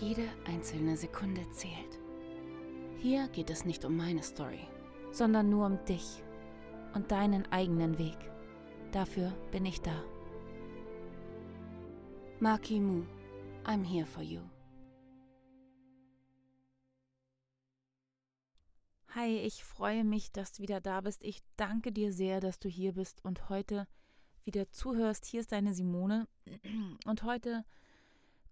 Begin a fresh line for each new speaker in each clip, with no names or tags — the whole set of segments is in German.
Jede einzelne Sekunde zählt. Hier geht es nicht um meine Story, sondern nur um dich und deinen eigenen Weg. Dafür bin ich da. Maki Mu, I'm here for you.
Hi, ich freue mich, dass du wieder da bist. Ich danke dir sehr, dass du hier bist und heute wieder zuhörst. Hier ist deine Simone. Und heute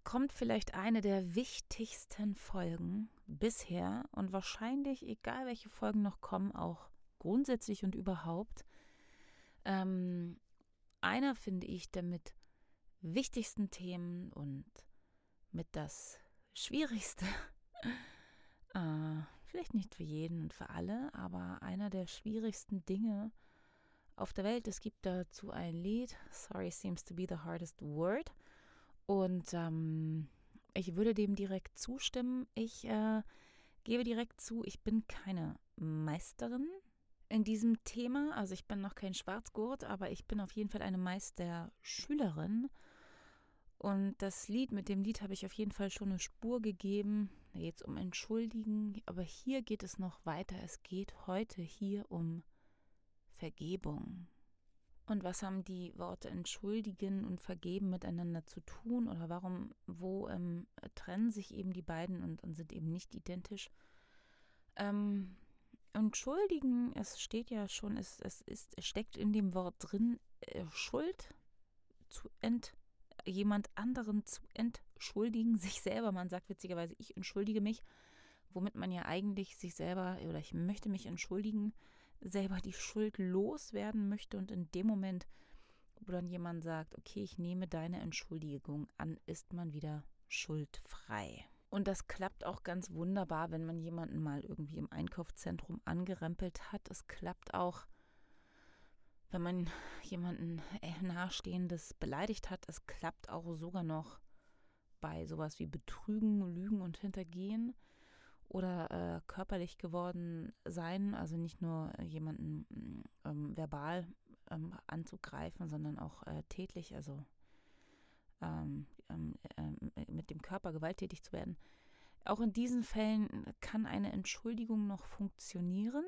kommt vielleicht eine der wichtigsten Folgen bisher und wahrscheinlich, egal welche Folgen noch kommen, auch grundsätzlich und überhaupt. Ähm, einer finde ich der mit wichtigsten Themen und mit das Schwierigste. äh, vielleicht nicht für jeden und für alle, aber einer der schwierigsten Dinge auf der Welt. Es gibt dazu ein Lied, Sorry seems to be the hardest word. Und ähm, ich würde dem direkt zustimmen. Ich äh, gebe direkt zu, ich bin keine Meisterin in diesem Thema. Also ich bin noch kein Schwarzgurt, aber ich bin auf jeden Fall eine Meisterschülerin. Und das Lied, mit dem Lied habe ich auf jeden Fall schon eine Spur gegeben. Da geht es um Entschuldigen, aber hier geht es noch weiter. Es geht heute hier um Vergebung. Und was haben die Worte entschuldigen und vergeben miteinander zu tun? Oder warum, wo ähm, trennen sich eben die beiden und, und sind eben nicht identisch? Ähm, entschuldigen, es steht ja schon, es, es, ist, es steckt in dem Wort drin, äh, Schuld zu ent, jemand anderen zu entschuldigen, sich selber. Man sagt witzigerweise, ich entschuldige mich, womit man ja eigentlich sich selber, oder ich möchte mich entschuldigen, selber die Schuld loswerden möchte und in dem Moment, wo dann jemand sagt, okay, ich nehme deine Entschuldigung an, ist man wieder schuldfrei. Und das klappt auch ganz wunderbar, wenn man jemanden mal irgendwie im Einkaufszentrum angerempelt hat. Es klappt auch, wenn man jemanden äh, nahestehendes beleidigt hat. Es klappt auch sogar noch bei sowas wie Betrügen, Lügen und Hintergehen oder äh, körperlich geworden sein, also nicht nur jemanden mm, ähm, verbal ähm, anzugreifen, sondern auch äh, tätlich, also ähm, ähm, ähm, mit dem Körper gewalttätig zu werden. Auch in diesen Fällen kann eine Entschuldigung noch funktionieren,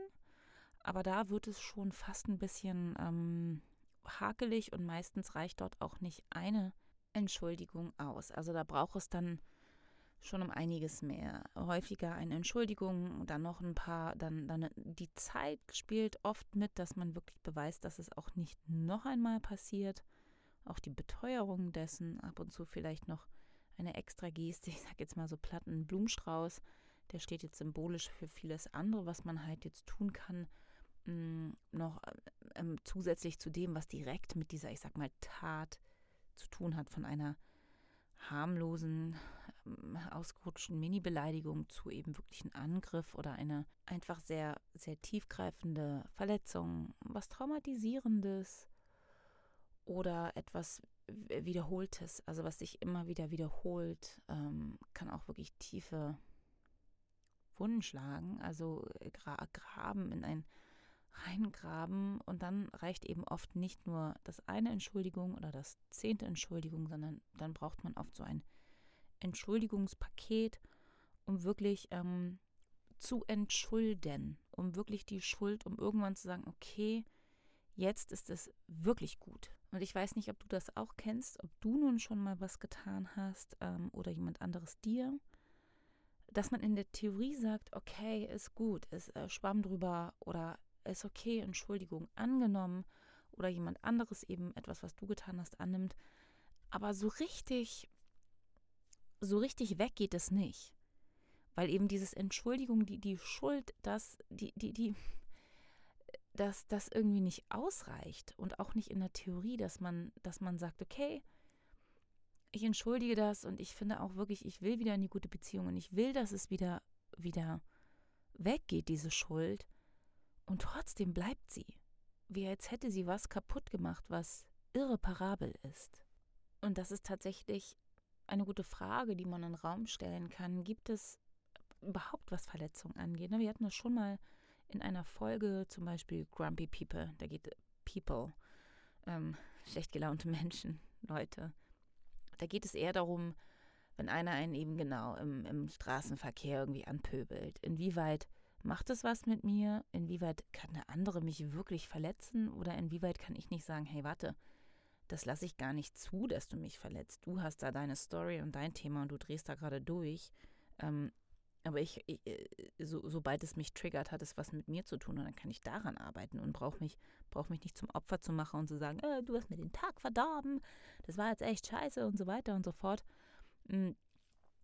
aber da wird es schon fast ein bisschen ähm, hakelig und meistens reicht dort auch nicht eine Entschuldigung aus. Also da braucht es dann schon um einiges mehr. Häufiger eine Entschuldigung, dann noch ein paar, dann, dann die Zeit spielt oft mit, dass man wirklich beweist, dass es auch nicht noch einmal passiert. Auch die Beteuerung dessen, ab und zu vielleicht noch eine extra Geste, ich sag jetzt mal so platten Blumenstrauß, der steht jetzt symbolisch für vieles andere, was man halt jetzt tun kann, mm, noch ähm, zusätzlich zu dem, was direkt mit dieser, ich sag mal, Tat zu tun hat, von einer harmlosen, ausgerutschten Mini-Beleidigung zu eben wirklichen Angriff oder eine einfach sehr, sehr tiefgreifende Verletzung, was Traumatisierendes oder etwas Wiederholtes, also was sich immer wieder wiederholt, ähm, kann auch wirklich tiefe Wunden schlagen, also äh, gra graben in ein reingraben und dann reicht eben oft nicht nur das eine Entschuldigung oder das zehnte Entschuldigung, sondern dann braucht man oft so ein Entschuldigungspaket, um wirklich ähm, zu entschulden, um wirklich die Schuld, um irgendwann zu sagen, okay, jetzt ist es wirklich gut. Und ich weiß nicht, ob du das auch kennst, ob du nun schon mal was getan hast ähm, oder jemand anderes dir, dass man in der Theorie sagt, okay, ist gut, ist äh, Schwamm drüber oder ist okay, Entschuldigung angenommen oder jemand anderes eben etwas, was du getan hast, annimmt. Aber so richtig, so richtig weg geht es nicht. Weil eben dieses Entschuldigung, die, die Schuld, das, die, die, die, dass das irgendwie nicht ausreicht und auch nicht in der Theorie, dass man, dass man sagt, okay, ich entschuldige das und ich finde auch wirklich, ich will wieder in die gute Beziehung und ich will, dass es wieder, wieder weggeht, diese Schuld. Und trotzdem bleibt sie. Wie als hätte sie was kaputt gemacht, was irreparabel ist. Und das ist tatsächlich eine gute Frage, die man in den Raum stellen kann. Gibt es überhaupt, was Verletzungen angeht? Ne, wir hatten das schon mal in einer Folge, zum Beispiel Grumpy People. Da geht People, ähm, schlecht gelaunte Menschen, Leute. Da geht es eher darum, wenn einer einen eben genau im, im Straßenverkehr irgendwie anpöbelt. Inwieweit macht es was mit mir? Inwieweit kann der andere mich wirklich verletzen? Oder inwieweit kann ich nicht sagen, hey, warte, das lasse ich gar nicht zu, dass du mich verletzt. Du hast da deine Story und dein Thema und du drehst da gerade durch. Ähm, aber ich, ich äh, so, sobald es mich triggert, hat es was mit mir zu tun und dann kann ich daran arbeiten und brauche mich, brauch mich nicht zum Opfer zu machen und zu sagen, äh, du hast mir den Tag verdorben, das war jetzt echt scheiße und so weiter und so fort. Hm,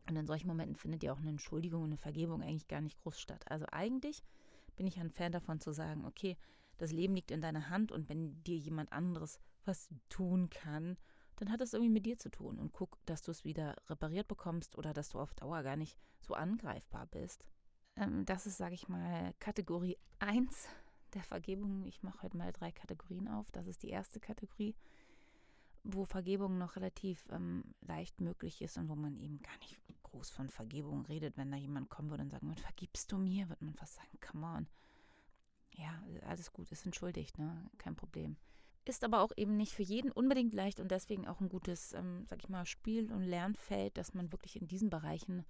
und in solchen Momenten findet ja auch eine Entschuldigung und eine Vergebung eigentlich gar nicht groß statt. Also eigentlich bin ich ein Fan davon zu sagen, okay, das Leben liegt in deiner Hand und wenn dir jemand anderes was tun kann, dann hat das irgendwie mit dir zu tun und guck, dass du es wieder repariert bekommst oder dass du auf Dauer gar nicht so angreifbar bist. Ähm, das ist, sage ich mal, Kategorie 1 der Vergebung. Ich mache heute mal drei Kategorien auf. Das ist die erste Kategorie wo Vergebung noch relativ ähm, leicht möglich ist und wo man eben gar nicht groß von Vergebung redet. Wenn da jemand kommen würde und sagen, vergibst du mir, wird man fast sagen, come on. Ja, alles gut, ist entschuldigt, ne? Kein Problem. Ist aber auch eben nicht für jeden unbedingt leicht und deswegen auch ein gutes, ähm, sag ich mal, Spiel- und Lernfeld, dass man wirklich in diesen Bereichen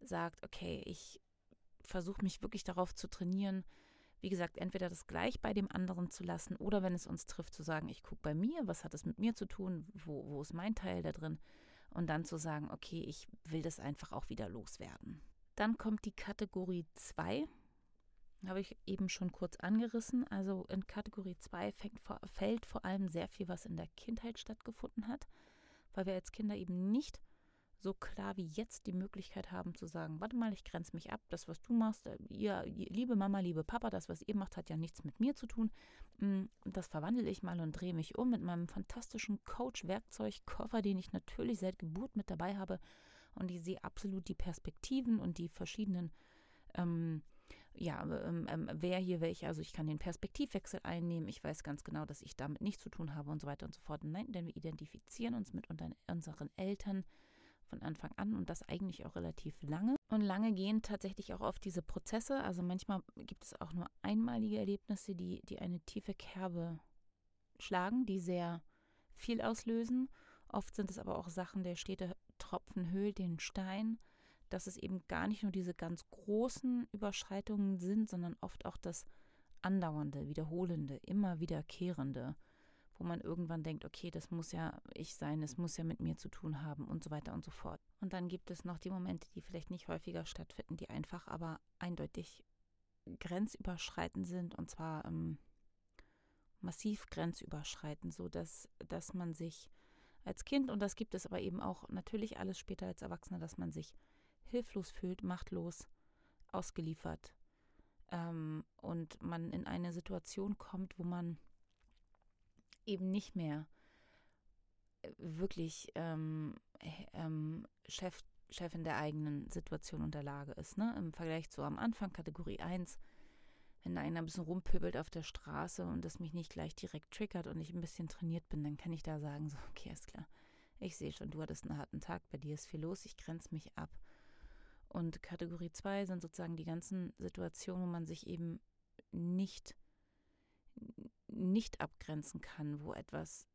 sagt, okay, ich versuche mich wirklich darauf zu trainieren, wie gesagt, entweder das gleich bei dem anderen zu lassen oder wenn es uns trifft, zu sagen, ich gucke bei mir, was hat es mit mir zu tun, wo, wo ist mein Teil da drin und dann zu sagen, okay, ich will das einfach auch wieder loswerden. Dann kommt die Kategorie 2, habe ich eben schon kurz angerissen. Also in Kategorie 2 fällt vor allem sehr viel, was in der Kindheit stattgefunden hat, weil wir als Kinder eben nicht so klar wie jetzt die Möglichkeit haben zu sagen, warte mal, ich grenze mich ab, das, was du machst, äh, ihr, liebe Mama, liebe Papa, das, was ihr macht, hat ja nichts mit mir zu tun. Mm, das verwandle ich mal und drehe mich um mit meinem fantastischen Coach-Werkzeugkoffer, den ich natürlich seit Geburt mit dabei habe. Und ich sehe absolut die Perspektiven und die verschiedenen ähm, ja, ähm, ähm, wer hier welche, also ich kann den Perspektivwechsel einnehmen, ich weiß ganz genau, dass ich damit nichts zu tun habe und so weiter und so fort. Nein, denn wir identifizieren uns mit unseren Eltern, von Anfang an und das eigentlich auch relativ lange. Und lange gehen tatsächlich auch oft diese Prozesse. Also manchmal gibt es auch nur einmalige Erlebnisse, die, die eine tiefe Kerbe schlagen, die sehr viel auslösen. Oft sind es aber auch Sachen, der stete Tropfen höhlt den Stein, dass es eben gar nicht nur diese ganz großen Überschreitungen sind, sondern oft auch das andauernde, wiederholende, immer wiederkehrende wo man irgendwann denkt, okay, das muss ja ich sein, es muss ja mit mir zu tun haben und so weiter und so fort. Und dann gibt es noch die Momente, die vielleicht nicht häufiger stattfinden, die einfach aber eindeutig grenzüberschreitend sind und zwar ähm, massiv grenzüberschreitend, so dass, dass man sich als Kind, und das gibt es aber eben auch natürlich alles später als Erwachsener, dass man sich hilflos fühlt, machtlos, ausgeliefert ähm, und man in eine Situation kommt, wo man eben nicht mehr äh, wirklich ähm, ähm, Chef, Chefin der eigenen Situation und der Lage ist. Ne? Im Vergleich zu am Anfang, Kategorie 1, wenn einer ein bisschen rumpöbelt auf der Straße und das mich nicht gleich direkt triggert und ich ein bisschen trainiert bin, dann kann ich da sagen, so, okay, ist klar. Ich sehe schon, du hattest einen harten Tag, bei dir ist viel los, ich grenze mich ab. Und Kategorie 2 sind sozusagen die ganzen Situationen, wo man sich eben nicht nicht abgrenzen kann, wo etwas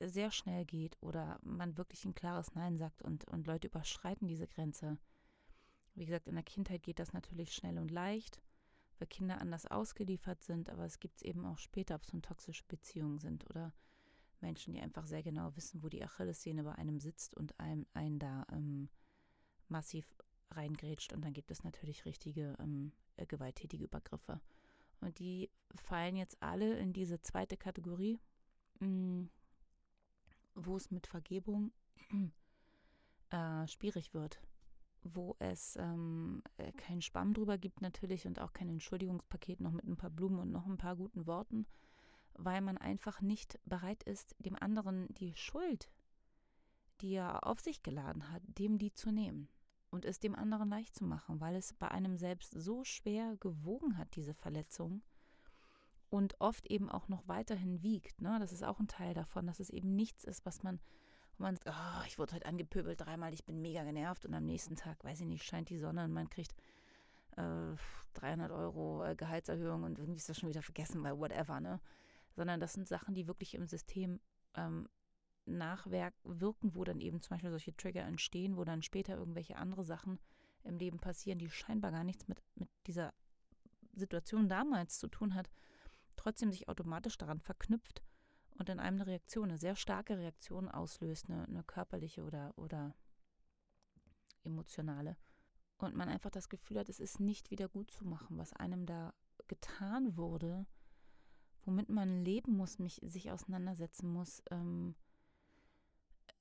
sehr schnell geht oder man wirklich ein klares Nein sagt und, und Leute überschreiten diese Grenze. Wie gesagt, in der Kindheit geht das natürlich schnell und leicht, weil Kinder anders ausgeliefert sind, aber es gibt es eben auch später, ob es so toxische Beziehungen sind oder Menschen, die einfach sehr genau wissen, wo die Achillessehne bei einem sitzt und einem einen da ähm, massiv reingrätscht und dann gibt es natürlich richtige ähm, äh, gewalttätige Übergriffe. Und die fallen jetzt alle in diese zweite Kategorie, mm, wo es mit Vergebung äh, schwierig wird. Wo es ähm, äh, keinen Spamm drüber gibt natürlich und auch kein Entschuldigungspaket noch mit ein paar Blumen und noch ein paar guten Worten, weil man einfach nicht bereit ist, dem anderen die Schuld, die er auf sich geladen hat, dem die zu nehmen und es dem anderen leicht zu machen, weil es bei einem selbst so schwer gewogen hat, diese Verletzung und oft eben auch noch weiterhin wiegt. Ne? Das ist auch ein Teil davon, dass es eben nichts ist, was man, man sagt, oh, ich wurde heute angepöbelt dreimal, ich bin mega genervt und am nächsten Tag, weiß ich nicht, scheint die Sonne und man kriegt äh, 300 Euro äh, Gehaltserhöhung und irgendwie ist das schon wieder vergessen, weil whatever, ne? Sondern das sind Sachen, die wirklich im System ähm, nachwirken, wo dann eben zum Beispiel solche Trigger entstehen, wo dann später irgendwelche andere Sachen im Leben passieren, die scheinbar gar nichts mit, mit dieser Situation damals zu tun hat, trotzdem sich automatisch daran verknüpft und in einem eine Reaktion, eine sehr starke Reaktion auslöst, eine, eine körperliche oder, oder emotionale. Und man einfach das Gefühl hat, es ist nicht wieder gut zu machen, was einem da getan wurde, womit man leben muss, mich, sich auseinandersetzen muss. Ähm,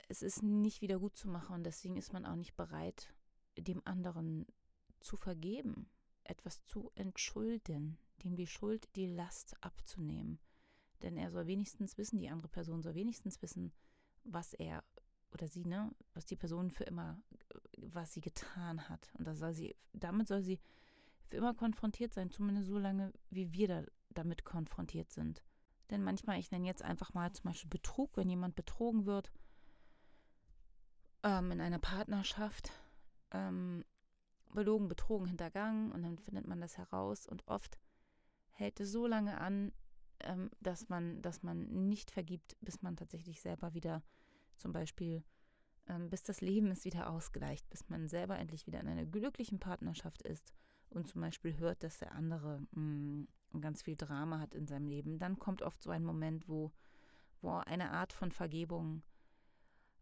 es ist nicht wieder gut zu machen und deswegen ist man auch nicht bereit, dem anderen zu vergeben, etwas zu entschulden, dem die Schuld, die Last abzunehmen. Denn er soll wenigstens wissen, die andere Person soll wenigstens wissen, was er oder sie, ne, was die Person für immer, was sie getan hat. Und das soll sie, damit soll sie für immer konfrontiert sein, zumindest so lange, wie wir da, damit konfrontiert sind. Denn manchmal, ich nenne jetzt einfach mal zum Beispiel Betrug, wenn jemand betrogen wird, ähm, in einer Partnerschaft, ähm, belogen, betrogen, hintergangen und dann findet man das heraus und oft hält es so lange an, ähm, dass man, dass man nicht vergibt, bis man tatsächlich selber wieder zum Beispiel, ähm, bis das Leben es wieder ausgleicht, bis man selber endlich wieder in einer glücklichen Partnerschaft ist und zum Beispiel hört, dass der andere mh, mm, ganz viel Drama hat in seinem Leben, dann kommt oft so ein Moment, wo, wo eine Art von Vergebung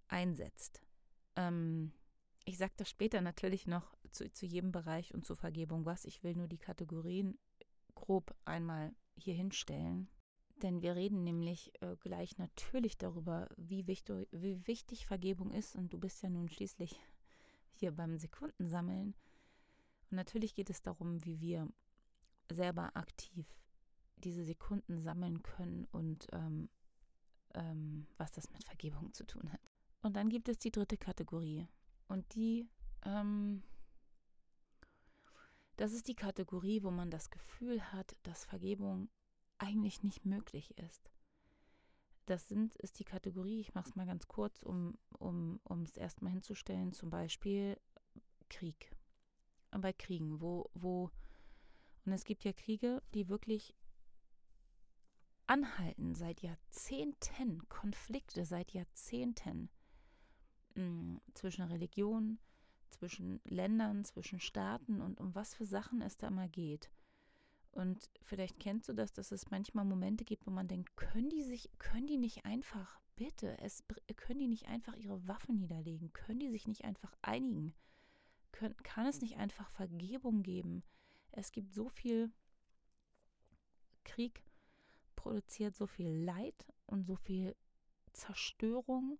einsetzt. Ähm, ich sage das später natürlich noch zu, zu jedem Bereich und zur Vergebung was. Ich will nur die Kategorien grob einmal hier hinstellen. Denn wir reden nämlich äh, gleich natürlich darüber, wie wichtig, wie wichtig Vergebung ist. Und du bist ja nun schließlich hier beim Sekundensammeln. Und natürlich geht es darum, wie wir selber aktiv diese Sekunden sammeln können und ähm, ähm, was das mit Vergebung zu tun hat. Und dann gibt es die dritte Kategorie. Und die, ähm, das ist die Kategorie, wo man das Gefühl hat, dass Vergebung eigentlich nicht möglich ist. Das sind, ist die Kategorie, ich mache es mal ganz kurz, um um um es erstmal hinzustellen, zum Beispiel Krieg. Bei Kriegen, wo, wo, und es gibt ja Kriege, die wirklich anhalten seit Jahrzehnten, Konflikte seit Jahrzehnten zwischen Religionen, zwischen Ländern, zwischen Staaten und um was für Sachen es da immer geht. Und vielleicht kennst du das, dass es manchmal Momente gibt, wo man denkt, können die sich, können die nicht einfach, bitte, es, können die nicht einfach ihre Waffen niederlegen? Können die sich nicht einfach einigen? Können, kann es nicht einfach Vergebung geben? Es gibt so viel Krieg, produziert so viel Leid und so viel Zerstörung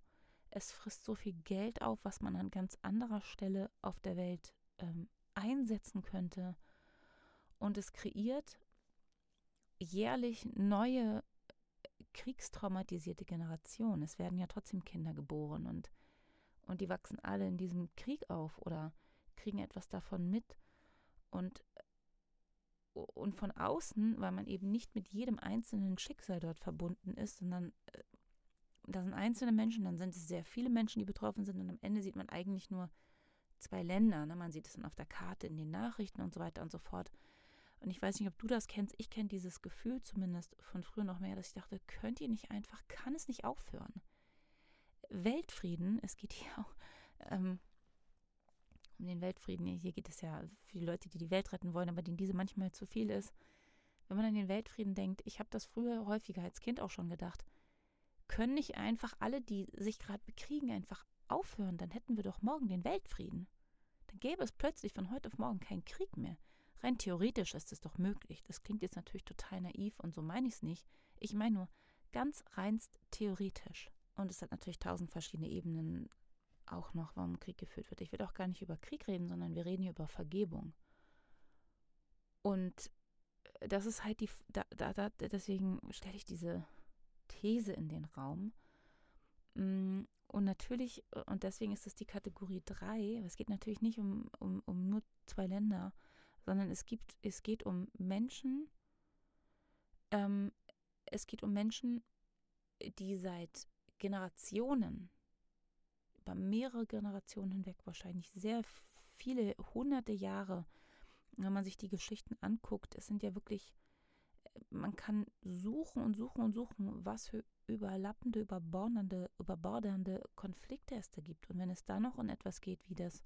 es frisst so viel Geld auf, was man an ganz anderer Stelle auf der Welt ähm, einsetzen könnte. Und es kreiert jährlich neue kriegstraumatisierte Generationen. Es werden ja trotzdem Kinder geboren und, und die wachsen alle in diesem Krieg auf oder kriegen etwas davon mit. Und, und von außen, weil man eben nicht mit jedem einzelnen Schicksal dort verbunden ist, sondern äh, da sind einzelne Menschen, dann sind es sehr viele Menschen, die betroffen sind und am Ende sieht man eigentlich nur zwei Länder. Ne? Man sieht es dann auf der Karte, in den Nachrichten und so weiter und so fort. Und ich weiß nicht, ob du das kennst. Ich kenne dieses Gefühl zumindest von früher noch mehr, dass ich dachte, könnt ihr nicht einfach, kann es nicht aufhören? Weltfrieden, es geht hier auch ähm, um den Weltfrieden. Hier geht es ja für die Leute, die die Welt retten wollen, aber denen diese manchmal zu viel ist. Wenn man an den Weltfrieden denkt, ich habe das früher häufiger als Kind auch schon gedacht, können nicht einfach alle, die sich gerade bekriegen, einfach aufhören? Dann hätten wir doch morgen den Weltfrieden. Dann gäbe es plötzlich von heute auf morgen keinen Krieg mehr. Rein theoretisch ist es doch möglich. Das klingt jetzt natürlich total naiv und so meine ich es nicht. Ich meine nur ganz reinst theoretisch. Und es hat natürlich tausend verschiedene Ebenen auch noch, warum Krieg geführt wird. Ich will auch gar nicht über Krieg reden, sondern wir reden hier über Vergebung. Und das ist halt die, da, da, da deswegen stelle ich diese These in den Raum, Mm, und natürlich, äh, und deswegen ist es die Kategorie 3, es geht natürlich nicht um, um, um nur zwei Länder, sondern es, gibt, es geht um Menschen, ähm, es geht um Menschen, die seit Generationen, über mehrere Generationen hinweg, wahrscheinlich sehr viele hunderte Jahre, wenn man sich die Geschichten anguckt, es sind ja wirklich, man kann suchen und suchen und suchen, was für überlappende, überbordernde, überbordernde Konflikte es da gibt. Und wenn es da noch um etwas geht, wie das,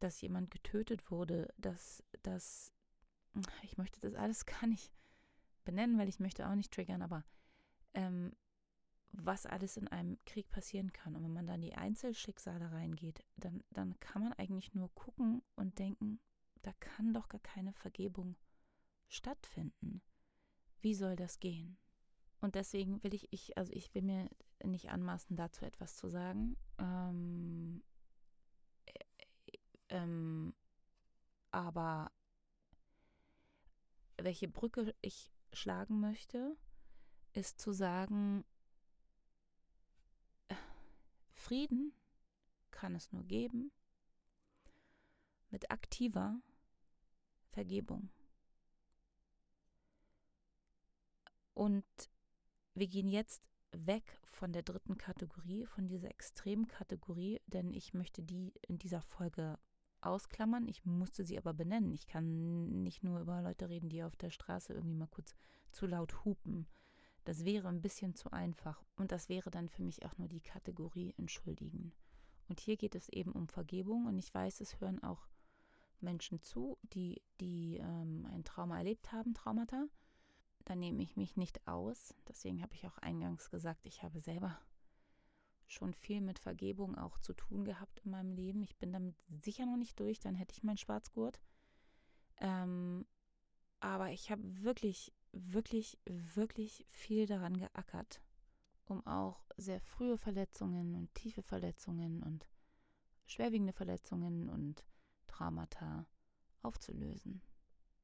dass jemand getötet wurde, dass, dass, ich möchte das alles gar nicht benennen, weil ich möchte auch nicht triggern, aber ähm, was alles in einem Krieg passieren kann. Und wenn man dann die Einzelschicksale reingeht, dann, dann kann man eigentlich nur gucken und denken, da kann doch gar keine Vergebung stattfinden. Wie soll das gehen? Und deswegen will ich, ich, also ich will mir nicht anmaßen, dazu etwas zu sagen. Ähm, äh, ähm, aber welche Brücke ich schlagen möchte, ist zu sagen, Frieden kann es nur geben mit aktiver Vergebung. Und wir gehen jetzt weg von der dritten Kategorie, von dieser Extremkategorie, denn ich möchte die in dieser Folge ausklammern. Ich musste sie aber benennen. Ich kann nicht nur über Leute reden, die auf der Straße irgendwie mal kurz zu laut hupen. Das wäre ein bisschen zu einfach. Und das wäre dann für mich auch nur die Kategorie entschuldigen. Und hier geht es eben um Vergebung. Und ich weiß, es hören auch Menschen zu, die, die ähm, ein Trauma erlebt haben, Traumata da nehme ich mich nicht aus. Deswegen habe ich auch eingangs gesagt, ich habe selber schon viel mit Vergebung auch zu tun gehabt in meinem Leben. Ich bin damit sicher noch nicht durch, dann hätte ich meinen Schwarzgurt. Ähm, aber ich habe wirklich, wirklich, wirklich viel daran geackert, um auch sehr frühe Verletzungen und tiefe Verletzungen und schwerwiegende Verletzungen und Traumata aufzulösen.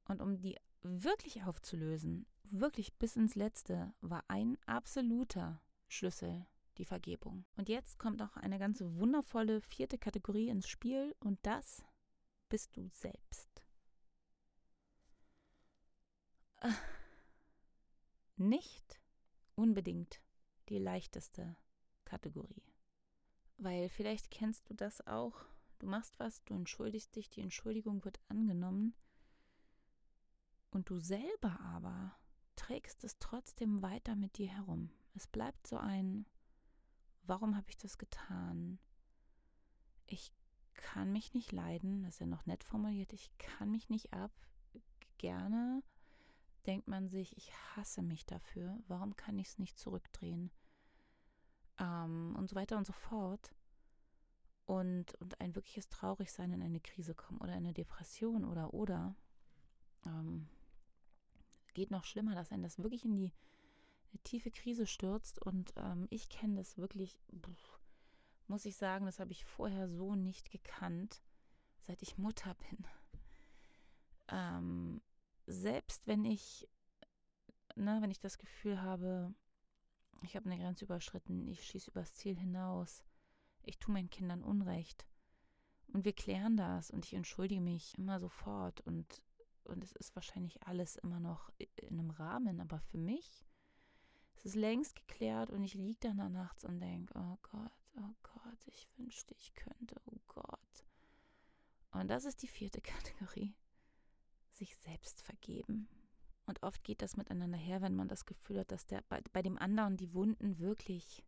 Und um die wirklich aufzulösen, wirklich bis ins Letzte, war ein absoluter Schlüssel die Vergebung. Und jetzt kommt noch eine ganz wundervolle vierte Kategorie ins Spiel und das bist du selbst. Nicht unbedingt die leichteste Kategorie. Weil vielleicht kennst du das auch. Du machst was, du entschuldigst dich, die Entschuldigung wird angenommen und du selber aber trägst es trotzdem weiter mit dir herum. Es bleibt so ein, warum habe ich das getan? Ich kann mich nicht leiden, das ist ja noch nett formuliert, ich kann mich nicht ab. Gerne denkt man sich, ich hasse mich dafür, warum kann ich es nicht zurückdrehen? Ähm, und so weiter und so fort. Und, und ein wirkliches Traurigsein in eine Krise kommen oder eine Depression oder oder. Ähm, geht noch schlimmer, dass einen das wirklich in die eine tiefe Krise stürzt. Und ähm, ich kenne das wirklich, muss ich sagen, das habe ich vorher so nicht gekannt, seit ich Mutter bin. Ähm, selbst wenn ich, ne, wenn ich das Gefühl habe, ich habe eine Grenze überschritten, ich schieße übers Ziel hinaus, ich tue meinen Kindern Unrecht. Und wir klären das und ich entschuldige mich immer sofort und und es ist wahrscheinlich alles immer noch in einem Rahmen, aber für mich ist es längst geklärt und ich liege dann da nachts und denke, oh Gott, oh Gott, ich wünschte, ich könnte, oh Gott. Und das ist die vierte Kategorie, sich selbst vergeben. Und oft geht das miteinander her, wenn man das Gefühl hat, dass der, bei, bei dem anderen die Wunden wirklich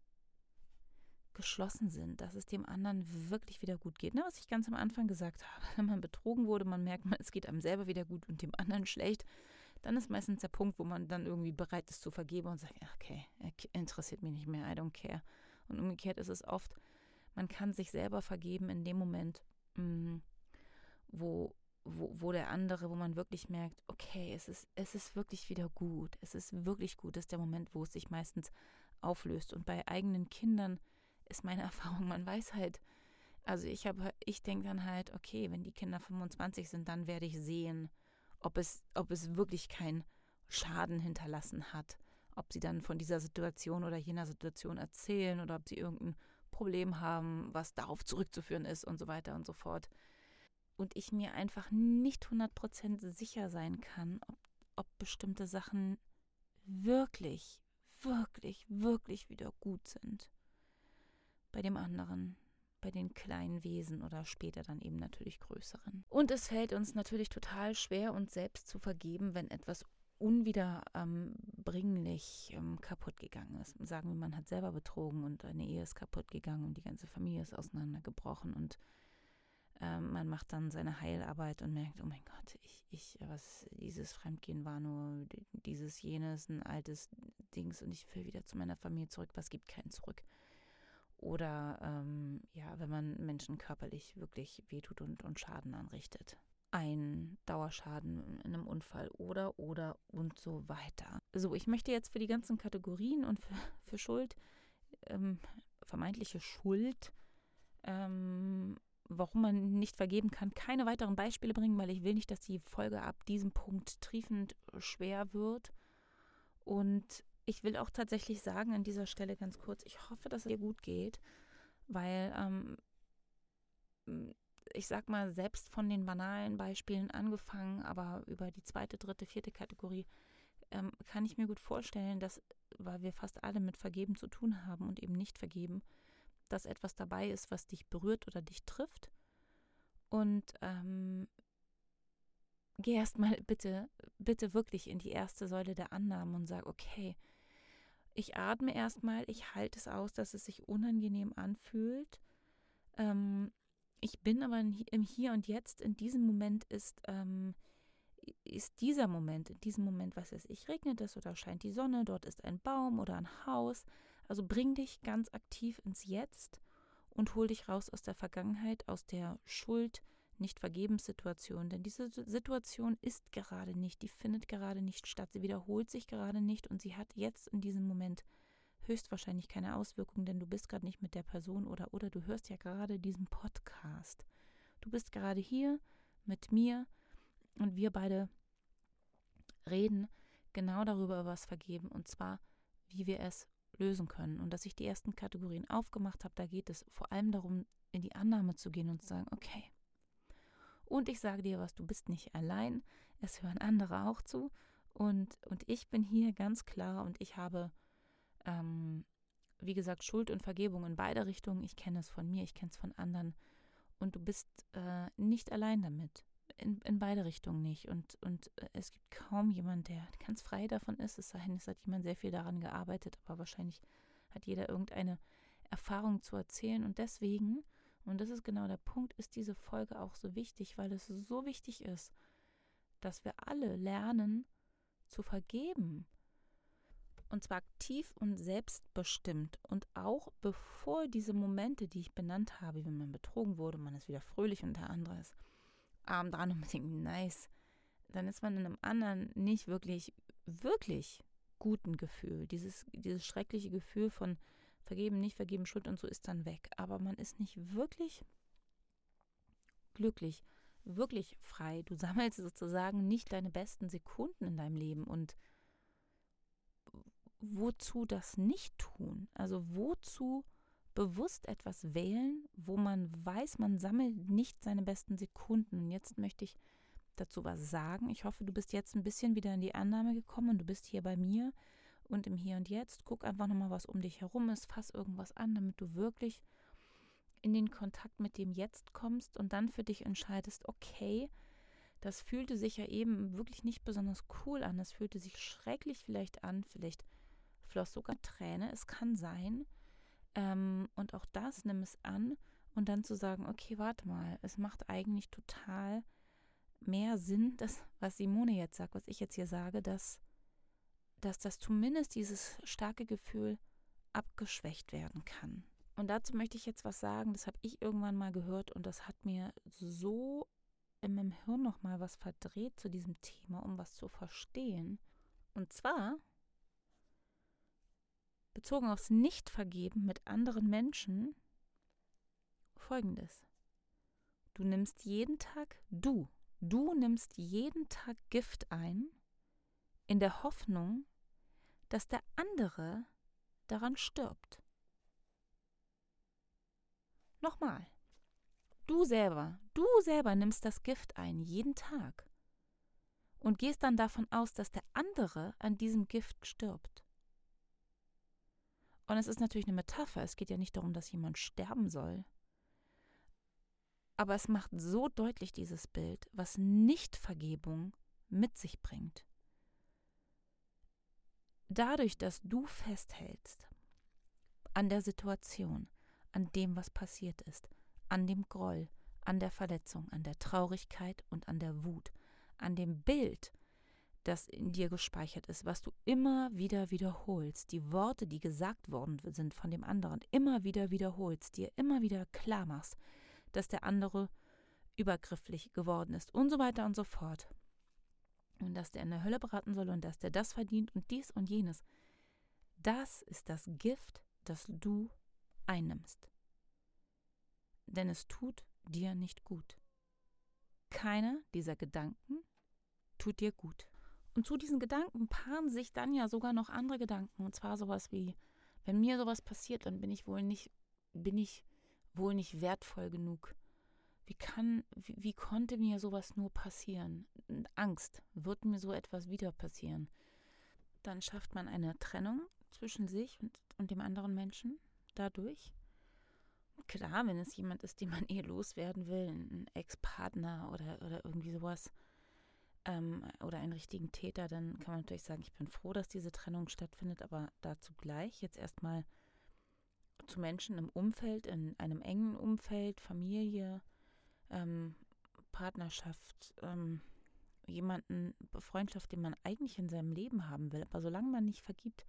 geschlossen sind, dass es dem anderen wirklich wieder gut geht. Ne, was ich ganz am Anfang gesagt habe, wenn man betrogen wurde, man merkt, es geht einem selber wieder gut und dem anderen schlecht, dann ist meistens der Punkt, wo man dann irgendwie bereit ist zu vergeben und sagt, okay, interessiert mich nicht mehr, I don't care. Und umgekehrt ist es oft, man kann sich selber vergeben in dem Moment, mm, wo, wo, wo der andere, wo man wirklich merkt, okay, es ist, es ist wirklich wieder gut, es ist wirklich gut, das ist der Moment, wo es sich meistens auflöst. Und bei eigenen Kindern ist meine Erfahrung. Man weiß halt, also ich habe, ich denke dann halt, okay, wenn die Kinder 25 sind, dann werde ich sehen, ob es, ob es wirklich keinen Schaden hinterlassen hat, ob sie dann von dieser Situation oder jener Situation erzählen oder ob sie irgendein Problem haben, was darauf zurückzuführen ist und so weiter und so fort. Und ich mir einfach nicht 100% sicher sein kann, ob, ob bestimmte Sachen wirklich, wirklich, wirklich wieder gut sind. Bei dem anderen, bei den kleinen Wesen oder später dann eben natürlich größeren. Und es fällt uns natürlich total schwer, uns selbst zu vergeben, wenn etwas unwiederbringlich ähm, kaputt gegangen ist. Sagen wir, man hat selber betrogen und eine Ehe ist kaputt gegangen und die ganze Familie ist auseinandergebrochen und ähm, man macht dann seine Heilarbeit und merkt, oh mein Gott, ich, ich, was, dieses Fremdgehen war nur dieses, jenes, ein altes Dings und ich will wieder zu meiner Familie zurück, was gibt keinen zurück. Oder ähm, ja, wenn man Menschen körperlich wirklich wehtut und, und Schaden anrichtet ein Dauerschaden in einem Unfall oder, oder und so weiter. So, ich möchte jetzt für die ganzen Kategorien und für, für Schuld, ähm, vermeintliche Schuld, ähm, warum man nicht vergeben kann, keine weiteren Beispiele bringen, weil ich will nicht, dass die Folge ab diesem Punkt triefend schwer wird. Und ich will auch tatsächlich sagen an dieser Stelle ganz kurz, ich hoffe, dass es dir gut geht, weil ähm, ich sag mal, selbst von den banalen Beispielen angefangen, aber über die zweite, dritte, vierte Kategorie ähm, kann ich mir gut vorstellen, dass, weil wir fast alle mit Vergeben zu tun haben und eben nicht vergeben, dass etwas dabei ist, was dich berührt oder dich trifft. Und ähm, geh erstmal bitte, bitte wirklich in die erste Säule der Annahmen und sag, okay, ich atme erstmal, ich halte es aus, dass es sich unangenehm anfühlt. Ähm, ich bin aber im Hier und Jetzt, in diesem Moment ist, ähm, ist dieser Moment, in diesem Moment, was ist, ich, regnet es oder scheint die Sonne, dort ist ein Baum oder ein Haus. Also bring dich ganz aktiv ins Jetzt und hol dich raus aus der Vergangenheit, aus der Schuld, nicht Vergebenssituation. Denn diese Situation ist gerade nicht, die findet gerade nicht statt, sie wiederholt sich gerade nicht und sie hat jetzt in diesem Moment höchstwahrscheinlich keine Auswirkungen, denn du bist gerade nicht mit der Person oder oder du hörst ja gerade diesen Podcast. Du bist gerade hier mit mir und wir beide reden genau darüber, was vergeben und zwar, wie wir es lösen können. Und dass ich die ersten Kategorien aufgemacht habe, da geht es vor allem darum, in die Annahme zu gehen und zu sagen, okay. Und ich sage dir was, du bist nicht allein, es hören andere auch zu und, und ich bin hier ganz klar und ich habe ähm, wie gesagt, Schuld und Vergebung in beide Richtungen. Ich kenne es von mir, ich kenne es von anderen. Und du bist äh, nicht allein damit. In, in beide Richtungen nicht. Und, und äh, es gibt kaum jemand, der ganz frei davon ist. Es sei denn, es hat jemand sehr viel daran gearbeitet, aber wahrscheinlich hat jeder irgendeine Erfahrung zu erzählen. Und deswegen, und das ist genau der Punkt, ist diese Folge auch so wichtig, weil es so wichtig ist, dass wir alle lernen zu vergeben und zwar aktiv und selbstbestimmt. Und auch bevor diese Momente, die ich benannt habe, wenn man betrogen wurde, man ist wieder fröhlich und der andere ist arm dran und man denkt, nice, dann ist man in einem anderen nicht wirklich, wirklich guten Gefühl. Dieses, dieses schreckliche Gefühl von vergeben, nicht vergeben, Schuld und so ist dann weg. Aber man ist nicht wirklich glücklich, wirklich frei. Du sammelst sozusagen nicht deine besten Sekunden in deinem Leben und wozu das nicht tun? Also wozu bewusst etwas wählen, wo man weiß, man sammelt nicht seine besten Sekunden. Und jetzt möchte ich dazu was sagen. Ich hoffe, du bist jetzt ein bisschen wieder in die Annahme gekommen und du bist hier bei mir und im Hier und Jetzt. Guck einfach nochmal, was um dich herum ist. Fass irgendwas an, damit du wirklich in den Kontakt mit dem Jetzt kommst und dann für dich entscheidest, okay, das fühlte sich ja eben wirklich nicht besonders cool an. Das fühlte sich schrecklich vielleicht an. Vielleicht floss sogar Träne, es kann sein. Ähm, und auch das nimm es an und dann zu sagen, okay, warte mal, es macht eigentlich total mehr Sinn, das, was Simone jetzt sagt, was ich jetzt hier sage, dass, dass das zumindest dieses starke Gefühl abgeschwächt werden kann. Und dazu möchte ich jetzt was sagen, das habe ich irgendwann mal gehört und das hat mir so in meinem Hirn nochmal was verdreht zu diesem Thema, um was zu verstehen. Und zwar bezogen aufs Nichtvergeben mit anderen Menschen folgendes. Du nimmst jeden Tag, du, du nimmst jeden Tag Gift ein, in der Hoffnung, dass der andere daran stirbt. Nochmal. Du selber, du selber nimmst das Gift ein, jeden Tag. Und gehst dann davon aus, dass der andere an diesem Gift stirbt. Und es ist natürlich eine Metapher. Es geht ja nicht darum, dass jemand sterben soll. Aber es macht so deutlich dieses Bild, was Nichtvergebung mit sich bringt. Dadurch, dass du festhältst an der Situation, an dem, was passiert ist, an dem Groll, an der Verletzung, an der Traurigkeit und an der Wut, an dem Bild, das in dir gespeichert ist, was du immer wieder wiederholst, die Worte, die gesagt worden sind von dem anderen, immer wieder wiederholst, dir immer wieder klar machst, dass der andere übergrifflich geworden ist und so weiter und so fort. Und dass der in der Hölle beraten soll und dass der das verdient und dies und jenes. Das ist das Gift, das du einnimmst. Denn es tut dir nicht gut. Keiner dieser Gedanken tut dir gut. Und zu diesen Gedanken paaren sich dann ja sogar noch andere Gedanken. Und zwar sowas wie, wenn mir sowas passiert, dann bin ich wohl nicht, bin ich wohl nicht wertvoll genug. Wie kann, wie, wie konnte mir sowas nur passieren? Angst, wird mir so etwas wieder passieren? Dann schafft man eine Trennung zwischen sich und, und dem anderen Menschen dadurch. Klar, wenn es jemand ist, den man eh loswerden will, ein Ex-Partner oder, oder irgendwie sowas, ähm, oder einen richtigen Täter, dann kann man natürlich sagen, ich bin froh, dass diese Trennung stattfindet, aber dazu gleich jetzt erstmal zu Menschen im Umfeld, in einem engen Umfeld, Familie, ähm, Partnerschaft, ähm, jemanden, Freundschaft, den man eigentlich in seinem Leben haben will. Aber solange man nicht vergibt,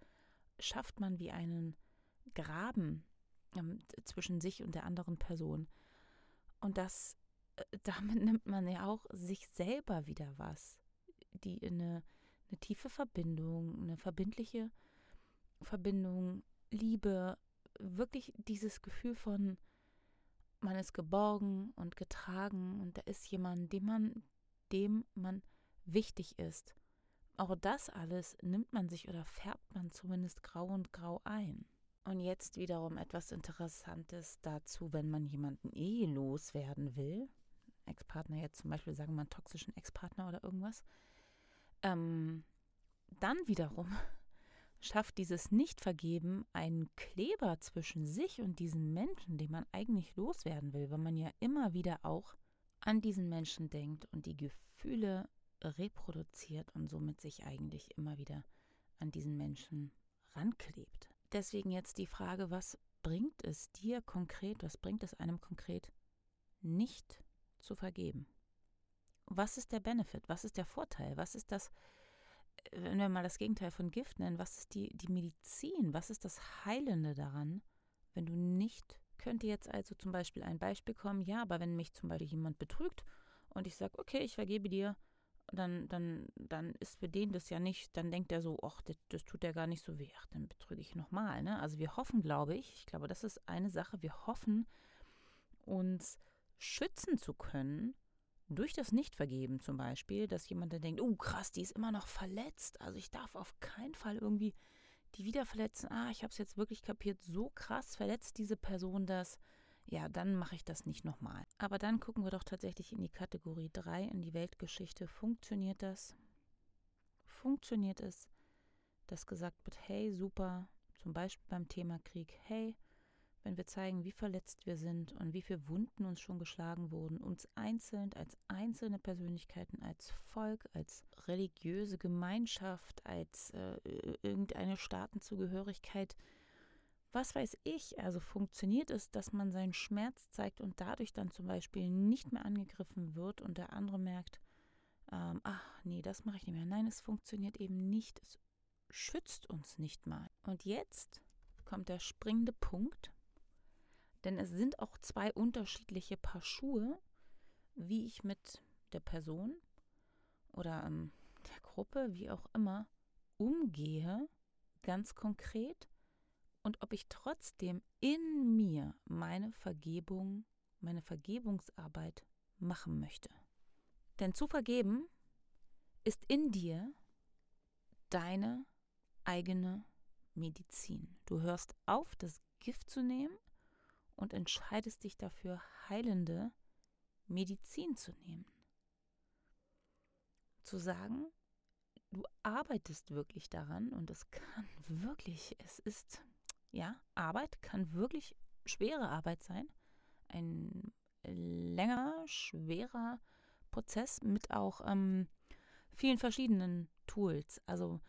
schafft man wie einen Graben ähm, zwischen sich und der anderen Person. Und das äh, damit nimmt man ja auch sich selber wieder was. Die eine, eine tiefe Verbindung, eine verbindliche Verbindung, Liebe, wirklich dieses Gefühl von, man ist geborgen und getragen und da ist jemand, dem man, dem man wichtig ist. Auch das alles nimmt man sich oder färbt man zumindest grau und grau ein. Und jetzt wiederum etwas Interessantes dazu, wenn man jemanden eh loswerden will. Ex-Partner jetzt zum Beispiel, sagen wir mal, einen toxischen Ex-Partner oder irgendwas, ähm, dann wiederum schafft dieses Nichtvergeben einen Kleber zwischen sich und diesen Menschen, den man eigentlich loswerden will, weil man ja immer wieder auch an diesen Menschen denkt und die Gefühle reproduziert und somit sich eigentlich immer wieder an diesen Menschen ranklebt. Deswegen jetzt die Frage, was bringt es dir konkret, was bringt es einem konkret nicht zu vergeben. Was ist der Benefit? Was ist der Vorteil? Was ist das, wenn wir mal das Gegenteil von Gift nennen, was ist die, die Medizin? Was ist das Heilende daran, wenn du nicht, könnte jetzt also zum Beispiel ein Beispiel kommen, ja, aber wenn mich zum Beispiel jemand betrügt und ich sage, okay, ich vergebe dir, dann, dann, dann ist für den das ja nicht, dann denkt er so, ach, das, das tut ja gar nicht so weh, ach, dann betrüge ich nochmal. Ne? Also wir hoffen, glaube ich, ich glaube, das ist eine Sache, wir hoffen, uns schützen zu können, durch das Nichtvergeben zum Beispiel, dass jemand dann denkt, oh krass, die ist immer noch verletzt, also ich darf auf keinen Fall irgendwie die wieder verletzen. Ah, ich habe es jetzt wirklich kapiert, so krass verletzt diese Person das. Ja, dann mache ich das nicht nochmal. Aber dann gucken wir doch tatsächlich in die Kategorie 3, in die Weltgeschichte. Funktioniert das? Funktioniert es, dass gesagt wird, hey, super, zum Beispiel beim Thema Krieg, hey, wenn wir zeigen, wie verletzt wir sind und wie viele Wunden uns schon geschlagen wurden, uns einzeln als einzelne Persönlichkeiten, als Volk, als religiöse Gemeinschaft, als äh, irgendeine Staatenzugehörigkeit, was weiß ich, also funktioniert es, dass man seinen Schmerz zeigt und dadurch dann zum Beispiel nicht mehr angegriffen wird und der andere merkt, ähm, ach nee, das mache ich nicht mehr. Nein, es funktioniert eben nicht. Es schützt uns nicht mal. Und jetzt kommt der springende Punkt, denn es sind auch zwei unterschiedliche Paar Schuhe, wie ich mit der Person oder ähm, der Gruppe, wie auch immer, umgehe, ganz konkret, und ob ich trotzdem in mir meine Vergebung, meine Vergebungsarbeit machen möchte. Denn zu vergeben ist in dir deine eigene Medizin. Du hörst auf, das Gift zu nehmen und entscheidest dich dafür, heilende Medizin zu nehmen. Zu sagen, du arbeitest wirklich daran und es kann wirklich, es ist, ja, Arbeit kann wirklich schwere Arbeit sein. Ein länger, schwerer Prozess mit auch ähm, vielen verschiedenen Tools. Also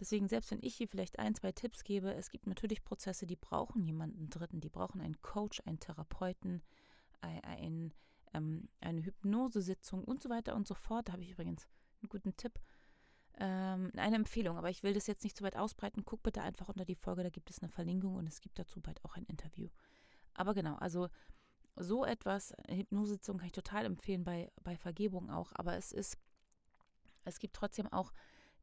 deswegen, selbst wenn ich hier vielleicht ein, zwei Tipps gebe, es gibt natürlich Prozesse, die brauchen jemanden Dritten, die brauchen einen Coach, einen Therapeuten, ein, ähm, eine Hypnosesitzung und so weiter und so fort. Da habe ich übrigens einen guten Tipp, ähm, eine Empfehlung, aber ich will das jetzt nicht zu weit ausbreiten. Guck bitte einfach unter die Folge, da gibt es eine Verlinkung und es gibt dazu bald auch ein Interview. Aber genau, also so etwas, Hypnosesitzung kann ich total empfehlen, bei, bei Vergebung auch, aber es ist, es gibt trotzdem auch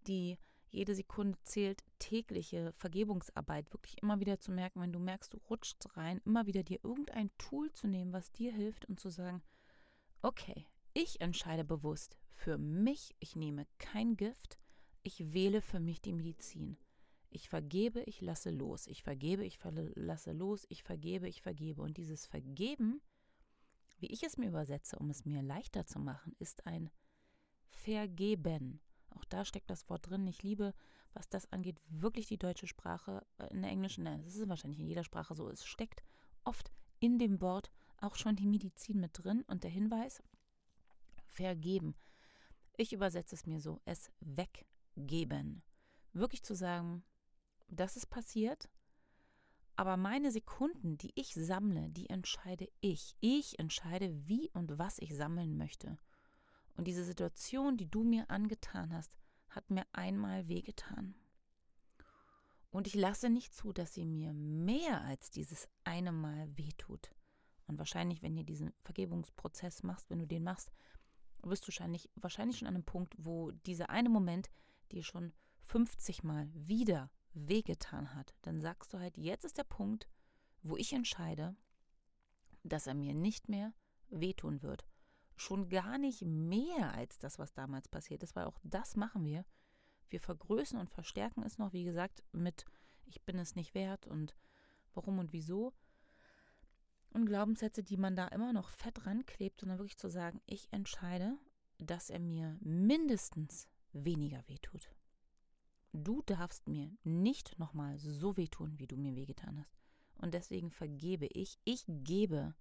die jede Sekunde zählt tägliche Vergebungsarbeit, wirklich immer wieder zu merken, wenn du merkst, du rutschst rein, immer wieder dir irgendein Tool zu nehmen, was dir hilft und zu sagen, okay, ich entscheide bewusst für mich, ich nehme kein Gift, ich wähle für mich die Medizin. Ich vergebe, ich lasse los. Ich vergebe, ich lasse los. Ich vergebe, ich vergebe. Und dieses Vergeben, wie ich es mir übersetze, um es mir leichter zu machen, ist ein Vergeben. Auch da steckt das Wort drin. Ich liebe, was das angeht, wirklich die deutsche Sprache. Äh, in der englischen, ne, das ist wahrscheinlich in jeder Sprache so. Es steckt oft in dem Wort auch schon die Medizin mit drin und der Hinweis, vergeben. Ich übersetze es mir so, es weg geben. Wirklich zu sagen, das ist passiert, aber meine Sekunden, die ich sammle, die entscheide ich. Ich entscheide, wie und was ich sammeln möchte. Und diese Situation, die du mir angetan hast, hat mir einmal wehgetan. Und ich lasse nicht zu, dass sie mir mehr als dieses eine Mal wehtut. Und wahrscheinlich, wenn ihr diesen Vergebungsprozess machst, wenn du den machst, wirst du wahrscheinlich, wahrscheinlich schon an einem Punkt, wo dieser eine Moment dir schon 50 Mal wieder wehgetan hat, dann sagst du halt, jetzt ist der Punkt, wo ich entscheide, dass er mir nicht mehr wehtun wird. Schon gar nicht mehr als das, was damals passiert ist, weil auch das machen wir. Wir vergrößern und verstärken es noch, wie gesagt, mit ich bin es nicht wert und warum und wieso. Und Glaubenssätze, die man da immer noch fett ranklebt, sondern wirklich zu sagen, ich entscheide, dass er mir mindestens weniger wehtut. Du darfst mir nicht nochmal so wehtun, wie du mir wehgetan hast. Und deswegen vergebe ich, ich gebe